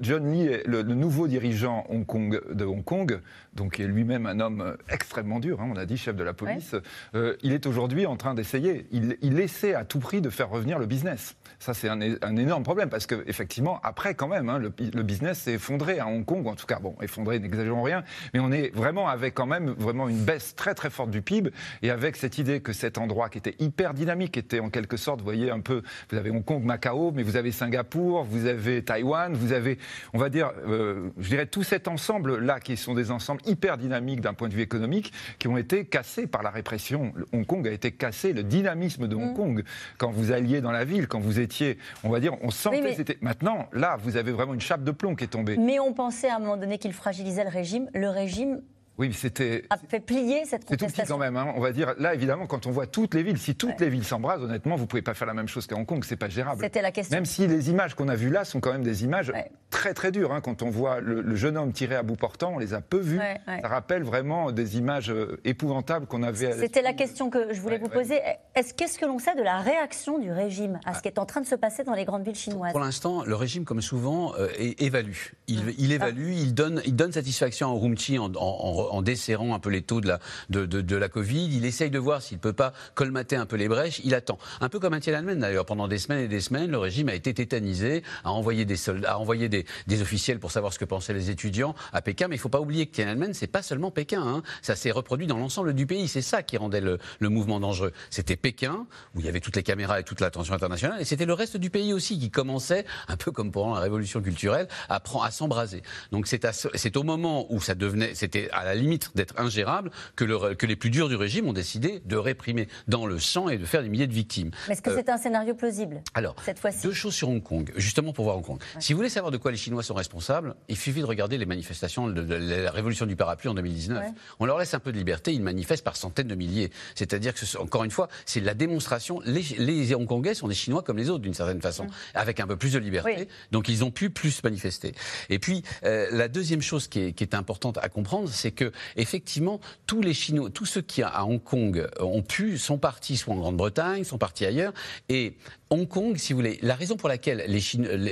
John Lee est le, nouveau dirigeant Hong Kong, de Hong Kong, donc est lui-même un homme extrêmement dur, hein, on a dit chef de la police. il est aujourd'hui en train d'essayer, il, il essaie à tout prix de faire revenir le business. Ça, c'est un, énorme problème parce qu'effectivement, après, quand même, hein, le, business s'est effondré à Hong Kong, en tout cas, bon, effondré, n'exagérons rien, mais on est vraiment avec quand même vraiment une baisse très très forte du PIB et avec cette idée que cet endroit qui était hyper dynamique était en quelque sorte, vous voyez un peu, vous avez Hong Kong, Macao, mais vous avez Singapour, vous avez Taïwan, vous avez, on va dire, euh, je dirais tout cet ensemble là qui sont des ensembles hyper dynamiques d'un point de vue économique qui ont été cassés par la répression. Hong Kong a été cassé, le dynamisme de Hong mm. Kong quand vous alliez dans la ville, quand vous étiez, on va dire, on sentait c'était. Maintenant, là, vous avez vraiment une chape de plomb qui est tombée. Mais on pensait à un moment donné qu'il fragilisait le régime. Le régime oui, c'était. A fait plier cette contestation. C'est tout petit quand même. Hein. On va dire, là, évidemment, quand on voit toutes les villes, si toutes les villes s'embrasent, honnêtement, vous ne pouvez pas faire la même chose qu'à Hong Kong, c'est pas gérable. C'était la question. Même si les images qu'on a vues là sont quand même des images très très dures. Hein. Quand on voit le, jeune homme tiré à bout portant, on les a peu vues. Ça rappelle vraiment des images euh, épouvantables qu'on avait. C'était la question que je voulais vous poser. Est-ce qu'est-ce que l'on sait de la réaction du régime à ce qui est en train de se passer dans les grandes villes chinoises? Pour l'instant, le régime, comme souvent, euh, évalue. Il, évalue, il donne, il donne satisfaction au Rumchi en, en desserrant un peu les taux de la, de, la Covid. Il essaye de voir s'il ne peut pas colmater un peu les brèches. Il attend. Un peu comme un Tiananmen d'ailleurs. Pendant des semaines et des semaines, le régime a été tétanisé, a envoyé des a envoyé des, officiels pour savoir ce que pensaient les étudiants à Pékin. Mais il ne faut pas oublier que Tiananmen, c'est pas seulement Pékin. Hein. Ça s'est reproduit dans l'ensemble du pays. C'est ça qui rendait le, mouvement dangereux. C'était Pékin, où il y avait toutes les caméras et toute l'attention internationale. Et c'était le reste du pays aussi qui commençait, un peu comme pendant la révolution culturelle, à, à s'embraser. Donc c'est au moment où ça devenait, c'était à la limite d'être ingérable que, que, les plus durs du régime ont décidé de réprimer dans le sang et de faire des milliers de victimes. Mais est-ce que euh, c'est un scénario plausible Alors, cette fois-ci? deux choses sur Hong Kong, justement pour voir Hong Kong. Si vous voulez savoir de quoi les Chinois sont responsables, il suffit de regarder les manifestations de, la révolution du parapluie en 2019. On leur laisse un peu de liberté, ils manifestent par centaines de milliers. C'est-à-dire que, encore une fois, c'est la démonstration. Les, les, Hongkongais sont des Chinois comme les autres, d'une certaine façon, avec un peu plus de liberté. Donc ils ont pu plus manifester. Et puis, euh, la deuxième chose qui est, qui est importante à comprendre, c'est que, effectivement, tous les Chinois, tous ceux qui à Hong Kong ont pu, sont partis soit en Grande-Bretagne, sont partis ailleurs, et Hong Kong, si vous voulez, la raison pour laquelle les,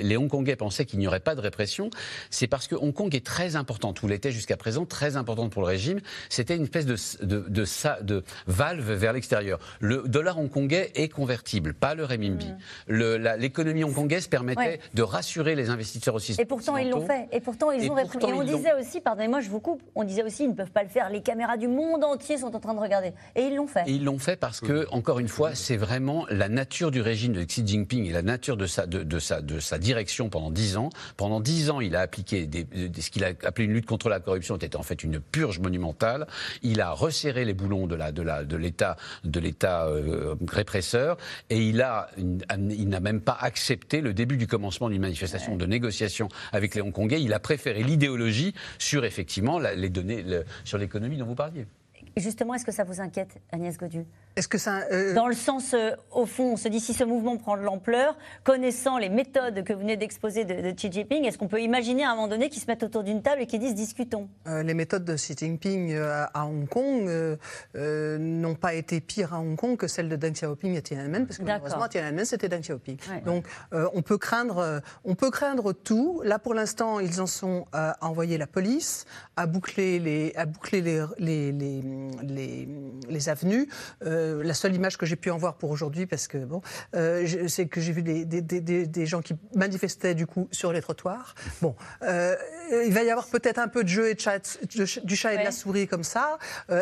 les Hongkongais pensaient qu'il n'y aurait pas de répression, c'est parce que Hong Kong est très importante, ou l'était jusqu'à présent, très importante pour le régime. C'était une espèce de, de, de, de valve vers l'extérieur. Le dollar hongkongais est convertible, pas le renminbi. Mm. L'économie hongkongaise permettait de rassurer les investisseurs aussi. Et pourtant, ils l'ont fait. Et pourtant, ils ont réprimé. Et on disait aussi, pardonnez-moi, je vous coupe, on disait aussi, ils ne peuvent pas le faire. Les caméras du monde entier sont en train de regarder. Et ils l'ont fait. Et ils l'ont fait parce que, encore une fois, c'est vraiment la nature du régime de Xi Jinping et la nature de sa, de, sa, de sa direction pendant dix ans. Pendant dix ans, il a appliqué des, ce qu'il a appelé une lutte contre la corruption, qui était en fait une purge monumentale. Il a resserré les boulons de la, de la, de l'État, de l'État euh, répresseur, et il a, il n'a même pas accepté le début du commencement d'une manifestation de négociation avec les Hongkongais. Il a préféré l'idéologie sur effectivement les données sur l'économie dont vous parliez. justement, est-ce que ça vous inquiète, Agnès Godu? Est-ce que ça. Euh, Dans le sens, euh, au fond, on se dit si ce mouvement prend de l'ampleur, connaissant les méthodes que vous venez d'exposer de, Xi Jinping, est-ce qu'on peut imaginer à un moment donné qu'ils se mettent autour d'une table et qu'ils disent discutons? Euh, Les méthodes de Xi Jinping à Hong Kong n'ont pas été pires à Hong Kong que celles de Deng Xiaoping à Tiananmen, parce que malheureusement, Tiananmen, c'était Deng Xiaoping. Donc, on, peut craindre, on peut craindre tout. Là, pour l'instant, ils en sont à envoyer la police, à boucler les, à boucler les, les, les, les avenues. Euh, la seule image que j'ai pu en voir pour aujourd'hui, parce que bon, euh, c'est que j'ai vu des, des, des, des, gens qui manifestaient du coup sur les trottoirs. Bon, euh, il va y avoir peut-être un peu de jeu et de chat, du chat et de la souris comme ça.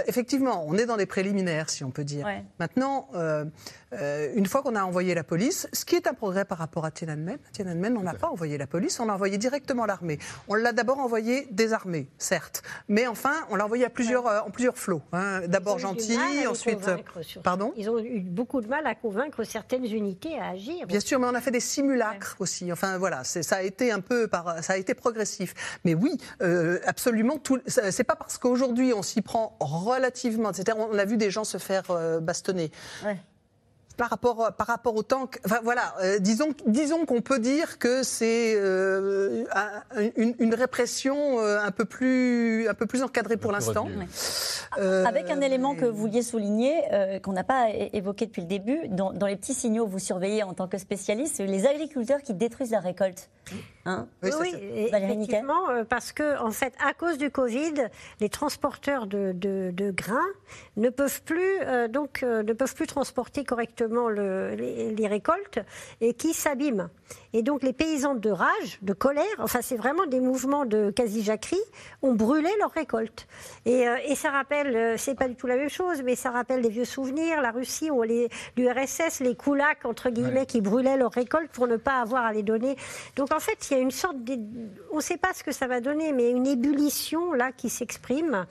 effectivement, on est dans les préliminaires, si on peut dire. Maintenant. Euh, une fois qu'on a envoyé la police, ce qui est un progrès par rapport à Tiananmen. Tiananmen, on n'a pas envoyé la police, on a envoyé directement l'armée. On l'a d'abord envoyé désarmé, certes, mais enfin, on l'a envoyé à plusieurs, euh, en plusieurs flots. Hein. D'abord gentil, ensuite. Pardon? Ils ont eu beaucoup de mal à convaincre certaines unités à agir. Bien sûr, mais on a fait des simulacres aussi. Enfin voilà, ça a été un peu, par, ça a été progressif. Mais oui, euh, absolument. C'est pas parce qu'aujourd'hui on s'y prend relativement, etc. On a vu des gens se faire bastonner. Par rapport, par rapport au tank, enfin, voilà, euh, disons, disons qu'on peut dire que c'est euh, une, répression euh, un, peu plus, un peu plus encadrée pour l'instant. Avec un élément que vous vouliez souligner, qu'on n'a pas évoqué depuis le début, dans, dans, les petits signaux vous surveillez en tant que spécialiste, les agriculteurs qui détruisent la récolte. Hein oui, oui effectivement, parce que en fait, à cause du Covid, les transporteurs de, de, grains ne peuvent plus donc ne peuvent plus transporter correctement les, récoltes et qui s'abîment. Et donc les paysans de rage, de colère, enfin c'est vraiment des mouvements de quasi-jacquerie, ont brûlé leurs récoltes. Et, euh, ça rappelle, euh, c'est pas du tout la même chose, mais ça rappelle des vieux souvenirs. La Russie, l'URSS, les koulaks, entre guillemets, qui brûlaient leurs récoltes pour ne pas avoir à les donner. Donc en fait, il y a une sorte, on ne sait pas ce que ça va donner, mais une ébullition là qui s'exprime.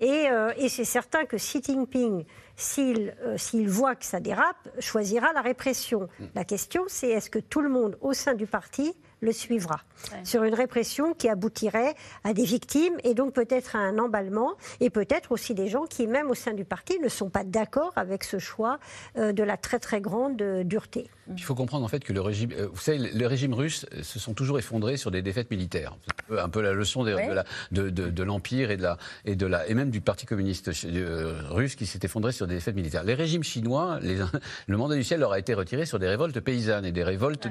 Et, euh, et c'est certain que Xi Jinping euh, s'il voit que ça dérape, choisira la répression. Mm. La question, c'est est-ce que tout le monde au sein du parti le suivra sur une répression qui aboutirait à des victimes et donc peut-être à un emballement et peut-être aussi des gens qui, même au sein du parti, ne sont pas d'accord avec ce choix euh, de la très très grande euh, dureté. Il faut comprendre en fait que le régime, euh, vous savez, les régimes russes se sont toujours effondrés sur des défaites militaires. Un peu, la leçon de, de l'empire et de la et de la et même du parti communiste russe qui s'est effondré sur des défaites militaires. Les régimes chinois, les, le mandat du ciel leur a été retiré sur des révoltes paysannes et des révoltes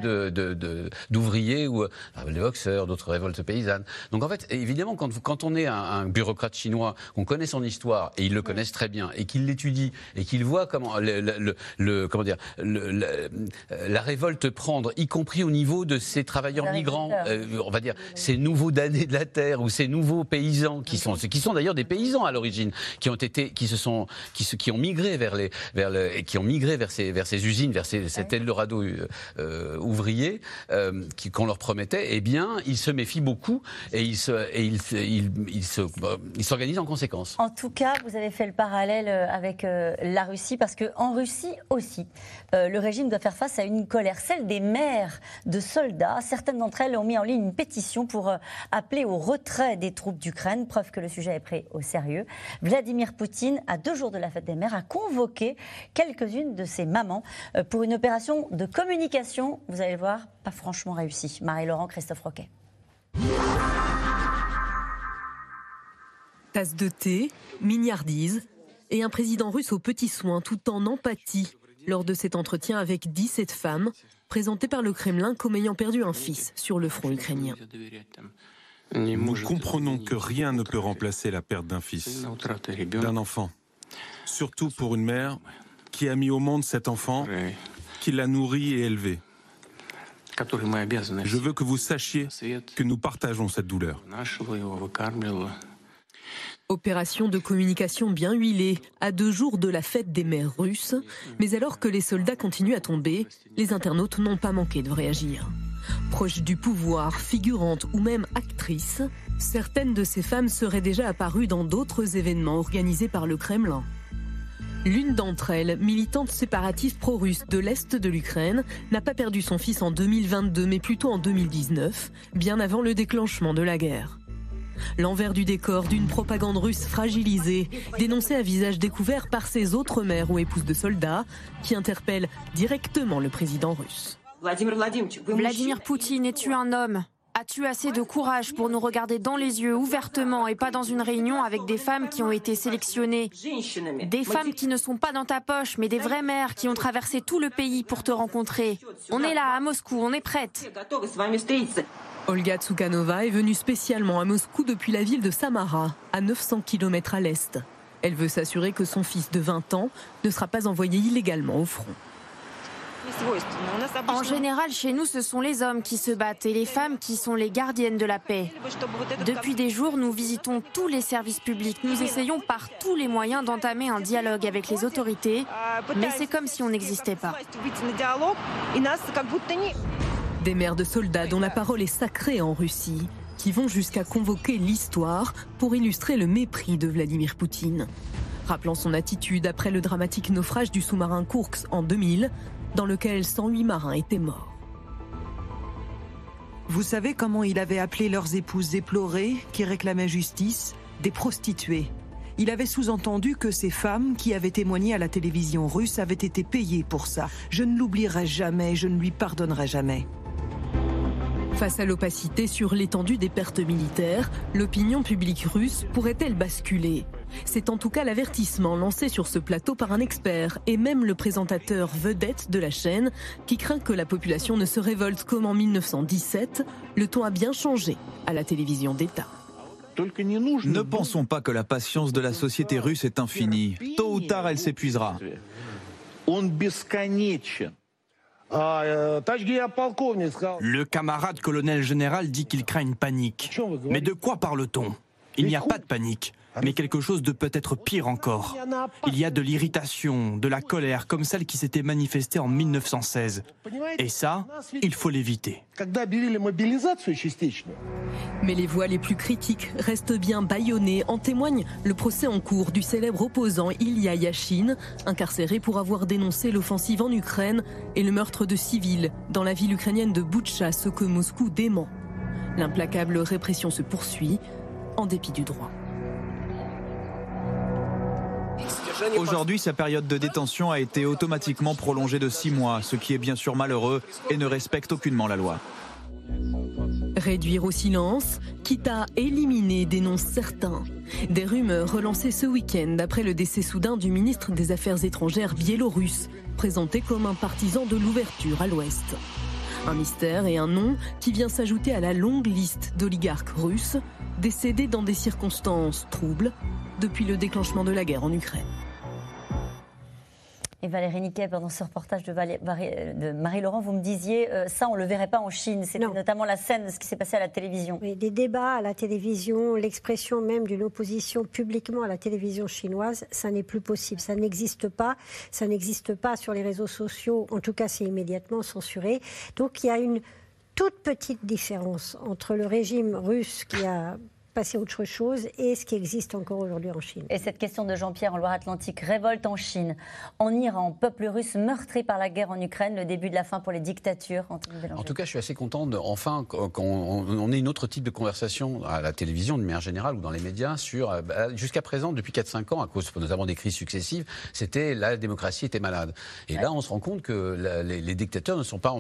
d'ouvriers ou euh, les boxeurs, d'autres révoltes paysannes. Donc en fait, évidemment, quand, quand on est un, bureaucrate chinois, qu'on connaît son histoire, et ils le connaissent très bien, et qu'il l'étudie, et qu'il voit comment, le, le, comment dire, la révolte prendre, y compris au niveau de ces travailleurs migrants, euh, on va dire, ces nouveaux damnés de la terre, ou ces nouveaux paysans, qui sont, qui sont d'ailleurs des paysans à l'origine, qui ont été, qui se sont, qui, qui ont migré vers les, vers le, qui ont migré vers ces, vers ces usines, vers ces, cet Eldorado euh, ouvrier, qui, qu'on leur promettait, eh bien, il se méfie beaucoup et il se, et il, il, il, se, il s'organise en conséquence. En tout cas, vous avez fait le parallèle euh, avec euh, la Russie parce que en Russie aussi, euh, le régime doit faire face à une colère, celle des mères de soldats. Certaines d'entre elles ont mis en ligne une pétition pour appeler au retrait des troupes d'Ukraine, preuve que le sujet est pris au sérieux. Vladimir Poutine, à deux jours de la fête des mères, a convoqué quelques-unes de ses mamans pour une opération de communication. Vous allez voir, pas franchement réussie. Marie-Laurent, Christophe Roquet. Tasse de thé, mignardise et un président russe aux petits soins tout en empathie lors de cet entretien avec 17 femmes présentées par le Kremlin comme ayant perdu un fils sur le front ukrainien. Nous comprenons que rien ne peut remplacer la perte d'un fils, d'un enfant. Surtout pour une mère qui a mis au monde cet enfant, qui l'a nourri et élevé. Je veux que vous sachiez que nous partageons cette douleur. Opération de communication bien huilée, à deux jours de la fête des mères russes. Mais alors que les soldats continuent à tomber, les internautes n'ont pas manqué de réagir. Proches du pouvoir, figurantes ou même actrices, certaines de ces femmes seraient déjà apparues dans d'autres événements organisés par le Kremlin. L'une d'entre elles, militante séparatiste pro-russe de l'Est de l'Ukraine, n'a pas perdu son fils en 2022 mais plutôt en 2019, bien avant le déclenchement de la guerre. L'envers du décor d'une propagande russe fragilisée, dénoncée à visage découvert par ses autres mères ou épouses de soldats, qui interpellent directement le président russe. Vladimir Poutine, es-tu un homme? As-tu assez de courage pour nous regarder dans les yeux ouvertement et pas dans une réunion avec des femmes qui ont été sélectionnées Des femmes qui ne sont pas dans ta poche, mais des vraies mères qui ont traversé tout le pays pour te rencontrer. On est là, à Moscou, on est prête. Olga Tsoukanova est venue spécialement à Moscou depuis la ville de Samara, à 900 km à l'est. Elle veut s'assurer que son fils de 20 ans ne sera pas envoyé illégalement au front. En général, chez nous, ce sont les hommes qui se battent et les femmes qui sont les gardiennes de la paix. Depuis des jours, nous visitons tous les services publics. Nous essayons par tous les moyens d'entamer un dialogue avec les autorités, mais c'est comme si on n'existait pas. Des mères de soldats dont la parole est sacrée en Russie, qui vont jusqu'à convoquer l'histoire pour illustrer le mépris de Vladimir Poutine. Rappelant son attitude après le dramatique naufrage du sous-marin Kursk en 2000, dans lequel 108 marins étaient morts. Vous savez comment il avait appelé leurs épouses éplorées qui réclamaient justice Des prostituées. Il avait sous-entendu que ces femmes qui avaient témoigné à la télévision russe avaient été payées pour ça. Je ne l'oublierai jamais, je ne lui pardonnerai jamais. Face à l'opacité sur l'étendue des pertes militaires, l'opinion publique russe pourrait-elle basculer? C'est en tout cas l'avertissement lancé sur ce plateau par un expert et même le présentateur vedette de la chaîne qui craint que la population ne se révolte comme en 1917. Le ton a bien changé à la télévision d'État. Ne pensons pas que la patience de la société russe est infinie. Tôt ou tard, elle s'épuisera. Le camarade colonel général dit qu'il craint une panique. Mais de quoi parle-t-on? Il n'y a pas de panique mais quelque chose de peut-être pire encore. Il y a de l'irritation, de la colère, comme celle qui s'était manifestée en 1916. Et ça, il faut l'éviter. Mais les voix les plus critiques restent bien bâillonnées. En témoigne le procès en cours du célèbre opposant Ilya Yashin, incarcéré pour avoir dénoncé l'offensive en Ukraine et le meurtre de civils dans la ville ukrainienne de Boutcha, ce que Moscou dément. L'implacable répression se poursuit en dépit du droit. Aujourd'hui, sa période de détention a été automatiquement prolongée de six mois, ce qui est bien sûr malheureux et ne respecte aucunement la loi. Réduire au silence, quitte à éliminer, dénoncent certains. Des rumeurs relancées ce week-end après le décès soudain du ministre des Affaires étrangères biélorusse, présenté comme un partisan de l'ouverture à l'Ouest. Un mystère et un nom qui vient s'ajouter à la longue liste d'oligarques russes décédés dans des circonstances troubles depuis le déclenchement de la guerre en Ukraine. Et Valérie Niquet, pendant ce reportage de, Marie-Laurent, vous me disiez, euh, ça, on ne le verrait pas en Chine. C'était notamment la scène de ce qui s'est passé à la télévision. Oui, des débats à la télévision, l'expression même d'une opposition publiquement à la télévision chinoise, ça n'est plus possible. Ça n'existe pas. Ça n'existe pas sur les réseaux sociaux. En tout cas, c'est immédiatement censuré. Donc, il y a une toute petite différence entre le régime russe qui a passer à autre chose et ce qui existe encore aujourd'hui en Chine. Et cette question de Jean-Pierre en Loire-Atlantique, révolte en Chine, en Iran, peuple russe meurtri par la guerre en Ukraine, le début de la fin pour les dictatures. En tout cas, je suis assez content, de, enfin, qu'on ait une autre type de conversation à la télévision, de manière générale, ou dans les médias, sur, euh, bah, jusqu'à présent, depuis 4-5 ans, à cause notamment des crises successives, c'était la démocratie était malade. Et là, on se rend compte que les, dictateurs ne sont pas en,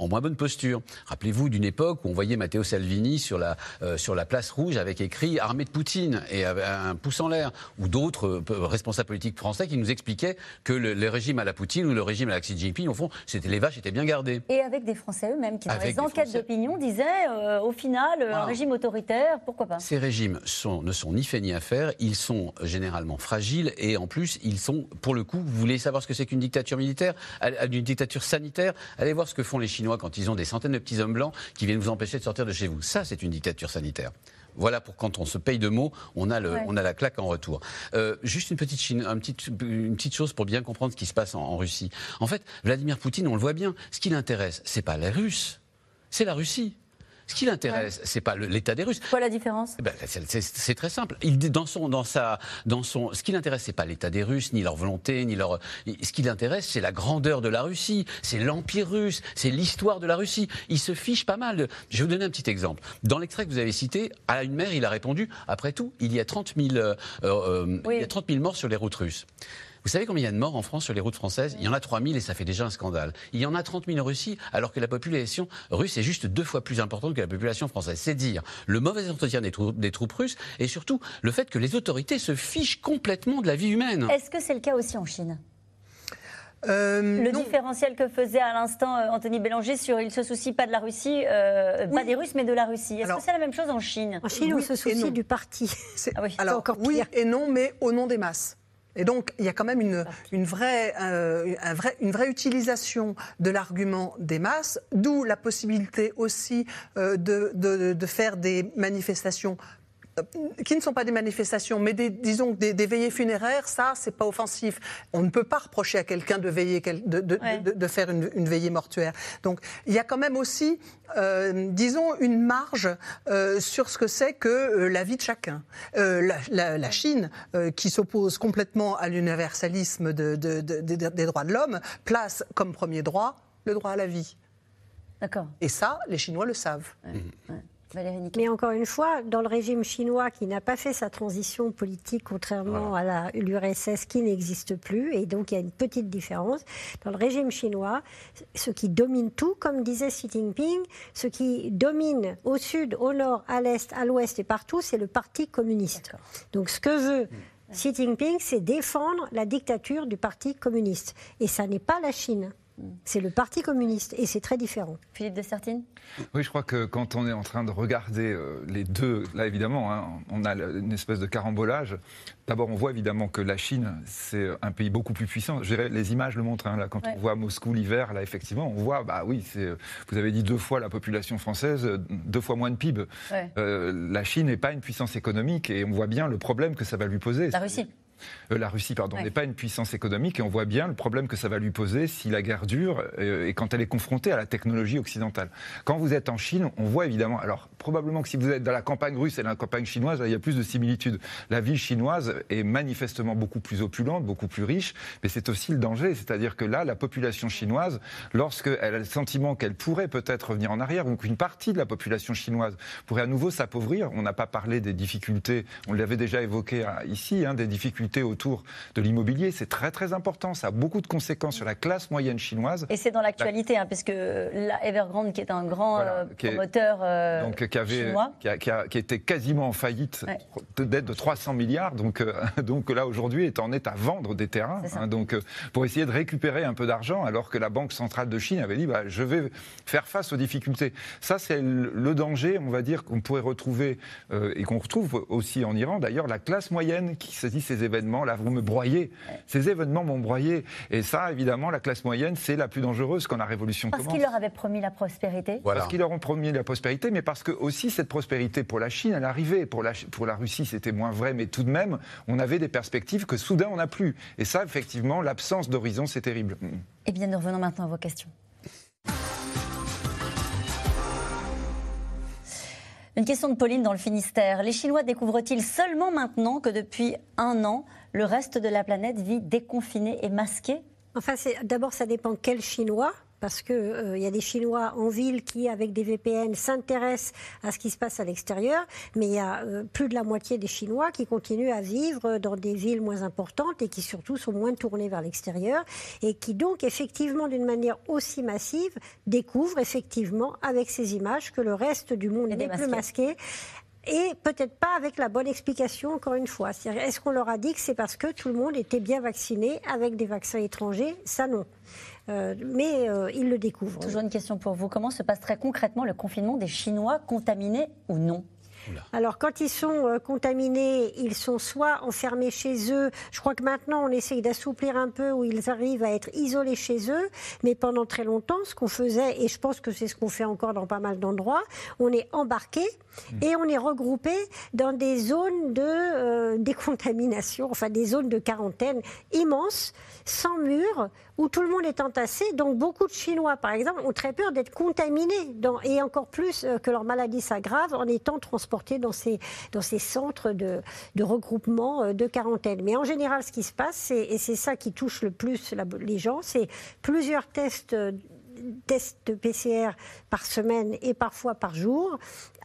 moins bonne posture. Rappelez-vous d'une époque où on voyait Matteo Salvini sur la, euh, sur la place rouge avec écrit armée de Poutine et un pouce en l'air, ou d'autres euh, responsables politiques français qui nous expliquaient que le, régime à la Poutine ou le régime à la Xi Jinping, au fond, c'était les vaches étaient bien gardées. Et avec des Français eux-mêmes qui, dans les enquêtes d'opinion, disaient euh, au final, un régime autoritaire, pourquoi pas Ces régimes sont, ne sont ni faits ni à faire, ils sont généralement fragiles et en plus, ils sont, pour le coup, vous voulez savoir ce que c'est qu'une dictature militaire, une dictature sanitaire? Allez voir ce que font les Chinois quand ils ont des centaines de petits hommes blancs qui viennent vous empêcher de sortir de chez vous. Ça, c'est une dictature sanitaire. Voilà pour quand on se paye de mots, on a, le, on a la claque en retour. Euh, juste petite, une petite chose pour bien comprendre ce qui se passe en, Russie. En fait, Vladimir Poutine, on le voit bien, ce qui l'intéresse, c'est pas les Russes, c'est la Russie. Ce qui l'intéresse, c'est pas l'état des Russes. Quoi la différence eh ben, C'est très simple. Il, dans son, dans sa, dans son, ce qui l'intéresse, c'est pas l'état des Russes, ni leur volonté, ni leur. Ce qui l'intéresse, c'est la grandeur de la Russie, c'est l'empire russe, c'est l'histoire de la Russie. Il se fiche pas mal. Je vais vous donner un petit exemple. Dans l'extrait que vous avez cité, à une mère, il a répondu après tout, il y a 30 000, euh, euh, il y a 30 000 morts sur les routes russes. Vous savez combien il y a de morts en France sur les routes françaises? Il y en a 3 000 et ça fait déjà un scandale. Il y en a 30 000 en Russie alors que la population russe est juste deux fois plus importante que la population française. C'est dire le mauvais entretien des, des troupes russes et surtout le fait que les autorités se fichent complètement de la vie humaine. Est-ce que c'est le cas aussi en Chine? Euh, le différentiel que faisait à l'instant euh, Anthony Bélanger sur il se soucie pas de la Russie, euh, pas des Russes mais de la Russie. Est-ce que c'est la même chose en Chine? En Chine, on se soucie du parti. Ah oui. Alors, encore oui et non, mais au nom des masses. Et donc, il y a quand même une, une, vraie, euh, un vrai, une vraie utilisation de l'argument des masses, d'où la possibilité aussi euh, de, de, de, faire des manifestations qui ne sont pas des manifestations, mais des, disons des, des veillées funéraires, ça, c'est pas offensif. On ne peut pas reprocher à quelqu'un de veiller, de, de, de faire une, une, veillée mortuaire. Donc, il y a quand même aussi, euh, disons, une marge euh, sur ce que c'est que euh, la vie de chacun. Euh, la, la, la, Chine, euh, qui s'oppose complètement à l'universalisme des droits de l'homme, place comme premier droit le droit à la vie. D'accord. Et ça, les Chinois le savent. Ouais. Mais encore une fois, dans le régime chinois qui n'a pas fait sa transition politique, contrairement à l'URSS qui n'existe plus, et donc il y a une petite différence. Dans le régime chinois, ce qui domine tout, comme disait Xi Jinping, ce qui domine au sud, au nord, à l'est, à l'ouest et partout, c'est le Parti communiste. Donc ce que veut hmm. Xi Jinping, c'est défendre la dictature du Parti communiste. Et ça n'est pas la Chine. C'est le Parti communiste et c'est très différent. Philippe de Sertine Oui, je crois que quand on est en train de regarder euh, les deux, là évidemment, hein, on a une espèce de carambolage. D'abord, on voit évidemment que la Chine, c'est un pays beaucoup plus puissant. les images le montrent. Hein, là, quand on voit Moscou l'hiver, là, effectivement, on voit, bah oui, vous avez dit deux fois la population française, deux fois moins de PIB. Euh, la Chine n'est pas une puissance économique et on voit bien le problème que ça va lui poser. La Russie euh, la Russie pardon, n'est pas une puissance économique et on voit bien le problème que ça va lui poser si la guerre dure euh, et quand elle est confrontée à la technologie occidentale. Quand vous êtes en Chine, on voit évidemment, alors probablement que si vous êtes dans la campagne russe et la campagne chinoise, il y a plus de similitudes. La ville chinoise est manifestement beaucoup plus opulente, beaucoup plus riche, mais c'est aussi le danger, c'est-à-dire que là, la population chinoise, lorsqu'elle a le sentiment qu'elle pourrait peut-être revenir en arrière, ou qu'une partie de la population chinoise pourrait à nouveau s'appauvrir, on n'a pas parlé des difficultés, on l'avait déjà évoqué hein, ici, hein, des difficultés autour de l'immobilier. C'est très très important. Ça a beaucoup de conséquences sur la classe moyenne chinoise. Et c'est dans l'actualité, hein, puisque la Evergrande, qui est un grand euh, promoteur euh, donc, qui avait, chinois. Qui, a, qui, était quasiment en faillite, ouais. d'aide de 300 milliards. Donc, euh, donc là, aujourd'hui, est en est à vendre des terrains. Hein, donc, pour essayer de récupérer un peu d'argent, alors que la Banque centrale de Chine avait dit bah, je vais faire face aux difficultés. Ça, c'est le danger, on va dire, qu'on pourrait retrouver et qu'on retrouve aussi en Iran. D'ailleurs, la classe moyenne qui saisit ces événements là, vous me broyez. Ces événements m'ont broyé. Et ça, évidemment, la classe moyenne, c'est la plus dangereuse quand la révolution parce commence. Parce qu'ils leur avaient promis la prospérité Parce qu'ils leur ont promis la prospérité, mais parce que aussi cette prospérité pour la Chine, elle arrivait. Pour la, pour la Russie, c'était moins vrai, mais tout de même, on avait des perspectives que soudain, on n'a plus. Et ça, effectivement, l'absence d'horizon, c'est terrible. Eh bien, nous revenons maintenant à vos questions. Une question de Pauline dans le Finistère. Les Chinois découvrent-ils seulement maintenant que depuis un an, le reste de la planète vit déconfiné et masqué Enfin, d'abord, ça dépend quel Chinois parce qu'il euh, y a des Chinois en ville qui, avec des VPN, s'intéressent à ce qui se passe à l'extérieur, mais il y a euh, plus de la moitié des Chinois qui continuent à vivre dans des villes moins importantes et qui surtout sont moins tournés vers l'extérieur et qui donc effectivement d'une manière aussi massive découvrent effectivement avec ces images que le reste du monde n'est plus masqué et peut-être pas avec la bonne explication, encore une fois. Est-ce qu'on leur a dit que c'est parce que tout le monde était bien vacciné avec des vaccins étrangers? Ça, non. Euh, mais euh, ils le découvrent. Toujours une question pour vous. Comment se passe très concrètement le confinement des Chinois contaminés ou non? Alors, quand ils sont euh, contaminés, ils sont soit enfermés chez eux. Je crois que maintenant, on essaye d'assouplir un peu où ils arrivent à être isolés chez eux. Mais pendant très longtemps, ce qu'on faisait, et je pense que c'est ce qu'on fait encore dans pas mal d'endroits, on est embarqué mmh. et on est regroupé dans des zones de euh, décontamination, enfin des zones de quarantaine immenses, sans murs, où tout le monde est entassé. Donc beaucoup de Chinois, par exemple, ont très peur d'être contaminés et encore plus euh, que leur maladie s'aggrave en étant transportés dans ces, dans ces centres de, regroupement euh, de quarantaine. Mais en général, ce qui se passe, et c'est ça qui touche le plus les gens, c'est plusieurs tests euh, tests PCR par semaine et parfois par jour,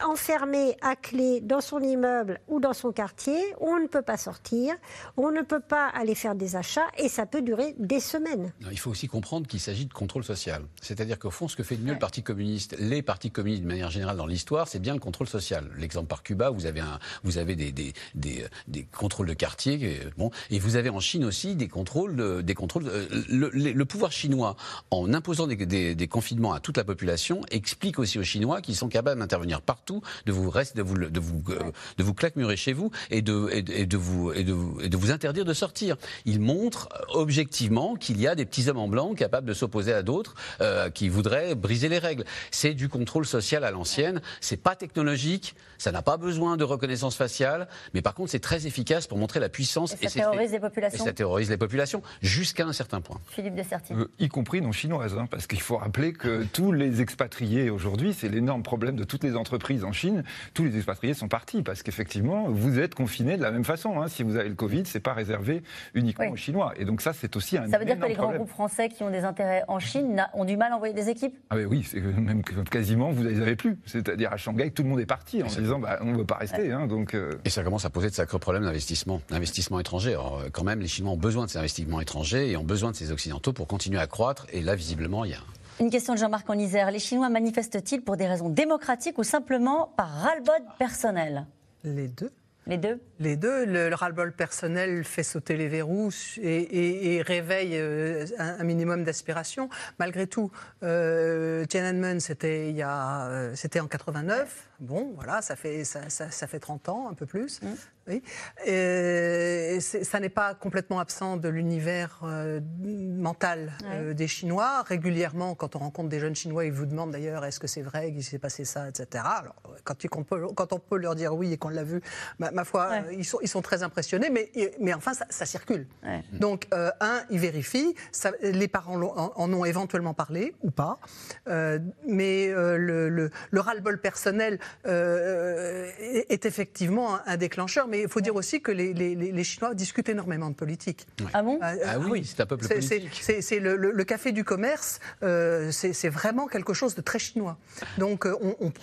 enfermé à clé dans son immeuble ou dans son quartier, on ne peut pas sortir, on ne peut pas aller faire des achats et ça peut durer des semaines. il faut aussi comprendre qu'il s'agit de contrôle social. C'est-à-dire qu'au fond, ce que fait de mieux le Parti communiste, les partis communistes de manière générale dans l'histoire, c'est bien le contrôle social. L'exemple par Cuba, vous avez, un, vous avez des, des, des, des, contrôles de quartier, euh, bon, et vous avez en Chine aussi des contrôles. des contrôles euh, le, le, pouvoir chinois, en imposant des, des, confinements à toute la population, explique aussi aux Chinois qu'ils sont capables d'intervenir partout, de vous rester, de vous, de vous, euh, de vous claquemurer chez vous et de, et, de vous, et, de, et de vous interdire de sortir. Ils montrent objectivement qu'il y a des petits hommes en blanc capables de s'opposer à d'autres euh, qui voudraient briser les règles. C'est du contrôle social à l'ancienne. C'est pas technologique. Ça n'a pas besoin de reconnaissance faciale. Mais par contre, c'est très efficace pour montrer la puissance. Et ça terrorise les populations. Et ça terrorise les populations jusqu'à un certain point. Philippe. Euh, y compris non chinoises, hein, parce qu'il faut rappeler que tous les expatriés aujourd'hui, c'est l'énorme problème de toutes les entreprises en Chine, tous les expatriés sont partis parce qu'effectivement, vous êtes confinés de la même façon. Hein. Si vous avez le Covid, c'est pas réservé uniquement aux Chinois. Et donc ça, c'est aussi un Ça veut dire que les grands groupes français qui ont des intérêts en Chine ont du mal à envoyer des équipes? Ah oui, c'est même quasiment vous les avez plus. C'est-à-dire à Shanghai, tout le monde est parti en disant bah, on ne veut pas rester. Hein, donc, euh. Et ça commence à poser de sacrés problèmes d'investissement, d'investissement étranger. Alors, quand même, les Chinois ont besoin de ces investissements étrangers et ont besoin de ces Occidentaux pour continuer à croître. Et là, visiblement, il y a une question de Jean-Marc en Isère. Les Chinois manifestent-ils pour des raisons démocratiques ou simplement par ras-le-bol personnel? Les deux. Les deux Les deux. Le, ras-le-bol personnel fait sauter les verrous et, réveille euh, un, minimum d'aspiration. Malgré tout, euh, Tiananmen, c'était, euh, c'était en 89. Bon, voilà, ça fait, ça, ça, fait 30 ans, un peu plus. Mmh. Oui. Et ça n'est pas complètement absent de l'univers euh, mental euh, des Chinois. Régulièrement, quand on rencontre des jeunes Chinois, ils vous demandent d'ailleurs est-ce que c'est vrai qu'il s'est passé ça, etc. Alors, quand, on peut, quand on peut leur dire oui et qu'on l'a vu, ma, foi, ils, sont, ils sont très impressionnés, mais, mais enfin, ça, circule. Donc, euh, un, ils vérifient. Ça, les parents en, ont éventuellement parlé ou pas. mais le, le, le ras-le-bol personnel est effectivement un, déclencheur. Mais il faut dire aussi que les, Chinois discutent énormément de politique. Ah bon? Euh, Ah oui, c'est un peuple politique. C'est le, café du commerce, euh, c'est vraiment quelque chose de très chinois. Donc euh,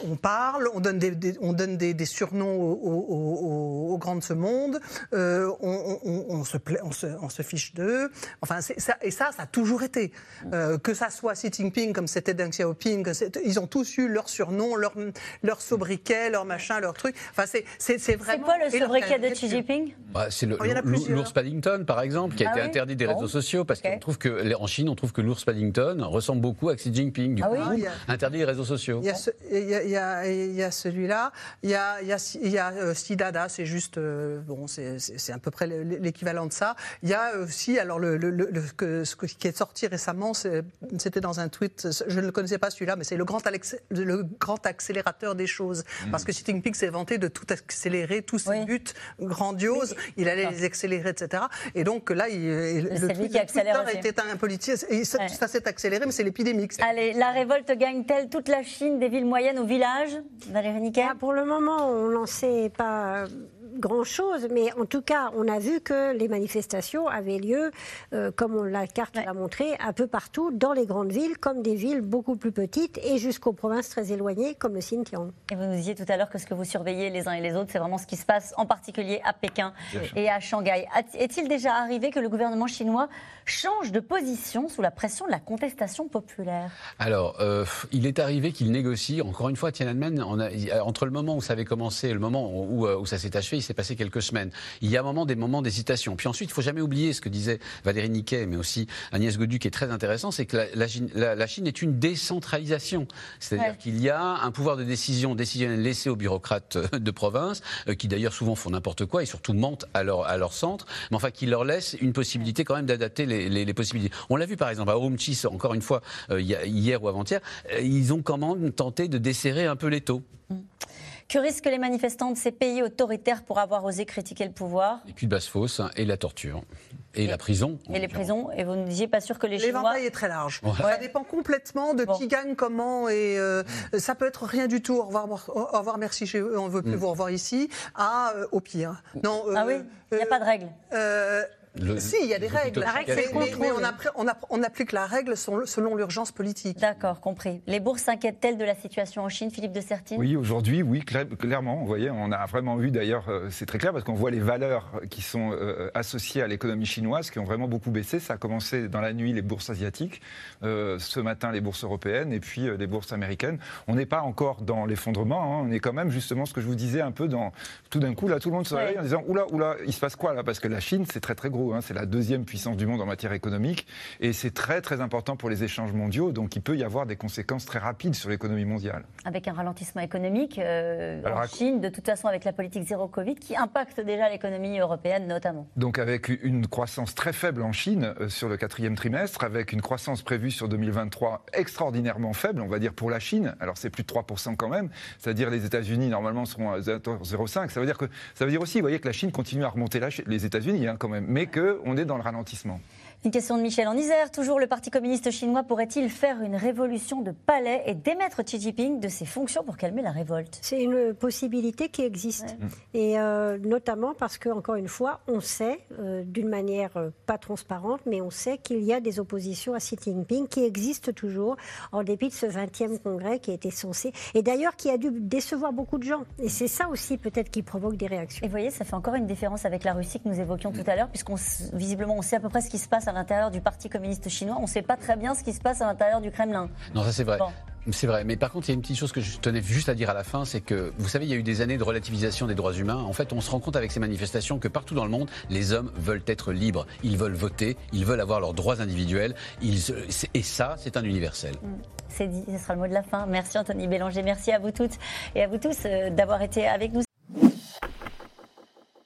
on, parle, on donne des, on donne des, surnoms aux, grands de ce monde, on, se on, se, fiche d'eux. Enfin, ça, et ça, ça a toujours été. que ça soit Xi Jinping comme c'était Deng Xiaoping, ils ont tous eu leur surnom, leur, leur sobriquet, leur machin, leur truc. Enfin, c'est vraiment. C'est quoi le sobriquet de Xi Jinping bah, C'est oh, l'ours Paddington, par exemple, qui a ah été interdit des réseaux sociaux parce qu'en trouve que en Chine, on trouve que l'ours Paddington ressemble beaucoup à Xi Jinping. Du ah coup, interdit les réseaux sociaux. Il y a, celui-là. Il y a, il y a, euh, Sidada, c'est juste euh, bon, c'est à peu près l'équivalent de ça. Il y a aussi alors le, ce qui est sorti récemment, c'était dans un tweet. Je ne le connaissais pas celui-là, mais c'est le grand le grand accélérateur des choses. Mm. Parce que Xi Jinping s'est vanté de tout accélérer, tous ses buts grandiose, il allait les accélérer, etc. Et donc là, il, le qui accélère était un politique, et ça, s'est accéléré, mais c'est l'épidémie. Allez, la révolte gagne-t-elle toute la Chine, des villes moyennes aux villages Valérie Niquet? Ah, Pour le moment, on n'en sait pas grand-chose, mais en tout cas, on a vu que les manifestations avaient lieu, euh, comme la carte l'a montré, un peu partout, dans les grandes villes, comme des villes beaucoup plus petites, et jusqu'aux provinces très éloignées, comme le Xinjiang. Et vous nous disiez tout à l'heure que ce que vous surveillez les uns et les autres, c'est vraiment ce qui se passe, en particulier à Pékin et à Shanghai. Est-il déjà arrivé que le gouvernement chinois change de position sous la pression de la contestation populaire? Alors, euh, il est arrivé qu'il négocie, encore une fois, Tiananmen, on a, entre le moment où ça avait commencé et le moment où, où ça s'est achevé, s'est passé quelques semaines. Il y a un moment des moments d'hésitation. Puis ensuite, il faut jamais oublier ce que disait Valérie Niquet, mais aussi Agnès Godu, qui est très intéressant, c'est que la, Chine est une décentralisation. C'est-à-dire qu'il y a un pouvoir de décision décisionnel laissé aux bureaucrates de province, euh, qui d'ailleurs souvent font n'importe quoi et surtout mentent à leur, à leur centre, mais enfin qui leur laisse une possibilité quand même d'adapter les, possibilités. On l'a vu par exemple à Urumqi, encore une fois, euh, hier ou avant-hier, euh, ils ont quand même tenté de desserrer un peu les taux. Mm. Que risquent les manifestants de ces pays autoritaires pour avoir osé critiquer le pouvoir? Les culs de basse-fosse hein, et la torture. Et, la prison. Et les prisons. Et vous ne disiez pas sûr que les Chinois... L'éventail est très large. Ça dépend complètement de qui gagne, comment. Et euh, ça peut être rien du tout. Au revoir, au revoir merci chez eux, on ne veut plus mm. vous revoir ici. À, euh, au pire. Non, ah oui Il n'y a pas de règle si, il y a des règles. mais, on, applique la règle selon l'urgence politique. D'accord, compris. Les bourses s'inquiètent-elles de la situation en Chine, Philippe de Sertine? Oui, aujourd'hui, oui, clairement. Vous voyez, on a vraiment vu d'ailleurs, euh, c'est très clair parce qu'on voit les valeurs qui sont euh, associées à l'économie chinoise qui ont vraiment beaucoup baissé. Ça a commencé dans la nuit les bourses asiatiques, euh, ce matin les bourses européennes et puis les bourses américaines. On n'est pas encore dans l'effondrement, hein. on est quand même justement ce que je vous disais un peu dans. Tout d'un coup, là, tout le monde se réveille en disant Oula, oula, il se passe quoi là? Parce que la Chine, c'est très très gros. Hein. c'est la deuxième puissance du monde en matière économique, et c'est très très important pour les échanges mondiaux, donc il peut y avoir des conséquences très rapides sur l'économie mondiale. Avec un ralentissement économique euh, en Chine, de toute façon avec la politique zéro Covid, qui impacte déjà l'économie européenne notamment. Donc avec une croissance très faible en Chine euh, sur le quatrième trimestre, avec une croissance prévue sur 2023 extraordinairement faible, on va dire pour la Chine, alors c'est plus de 3% quand même, c'est-à-dire les États-Unis normalement seront à 0,5, ça veut dire que ça veut dire aussi, vous voyez que la Chine continue à remonter les États-Unis hein, quand même, mais on est dans le ralentissement. Une question de Michel en Isère. Toujours, le Parti communiste chinois pourrait-il faire une révolution de palais et démettre Xi Jinping de ses fonctions pour calmer la révolte? C'est une possibilité qui existe. Et euh, notamment parce que, encore une fois, on sait, euh, d'une manière euh, pas transparente, mais on sait qu'il y a des oppositions à Xi Jinping qui existent toujours, en dépit de ce 20e congrès qui était censé. Et d'ailleurs, qui a dû décevoir beaucoup de gens. Et c'est ça aussi, peut-être, qui provoque des réactions. Et vous voyez, ça fait encore une différence avec la Russie que nous évoquions tout à l'heure, puisqu'on visiblement, on sait à peu près ce qui se passe à l'intérieur du Parti communiste chinois. On ne sait pas très bien ce qui se passe à l'intérieur du Kremlin. Non, ça c'est vrai. C'est vrai, mais par contre, il y a une petite chose que je tenais juste à dire à la fin, c'est que, vous savez, il y a eu des années de relativisation des droits humains. En fait, on se rend compte avec ces manifestations que partout dans le monde, les hommes veulent être libres. Ils veulent voter, ils veulent avoir leurs droits individuels. et ça, c'est un universel. Mm. C'est dit, ce sera le mot de la fin. Merci Anthony Bélanger, merci à vous toutes et à vous tous euh, d'avoir été avec nous.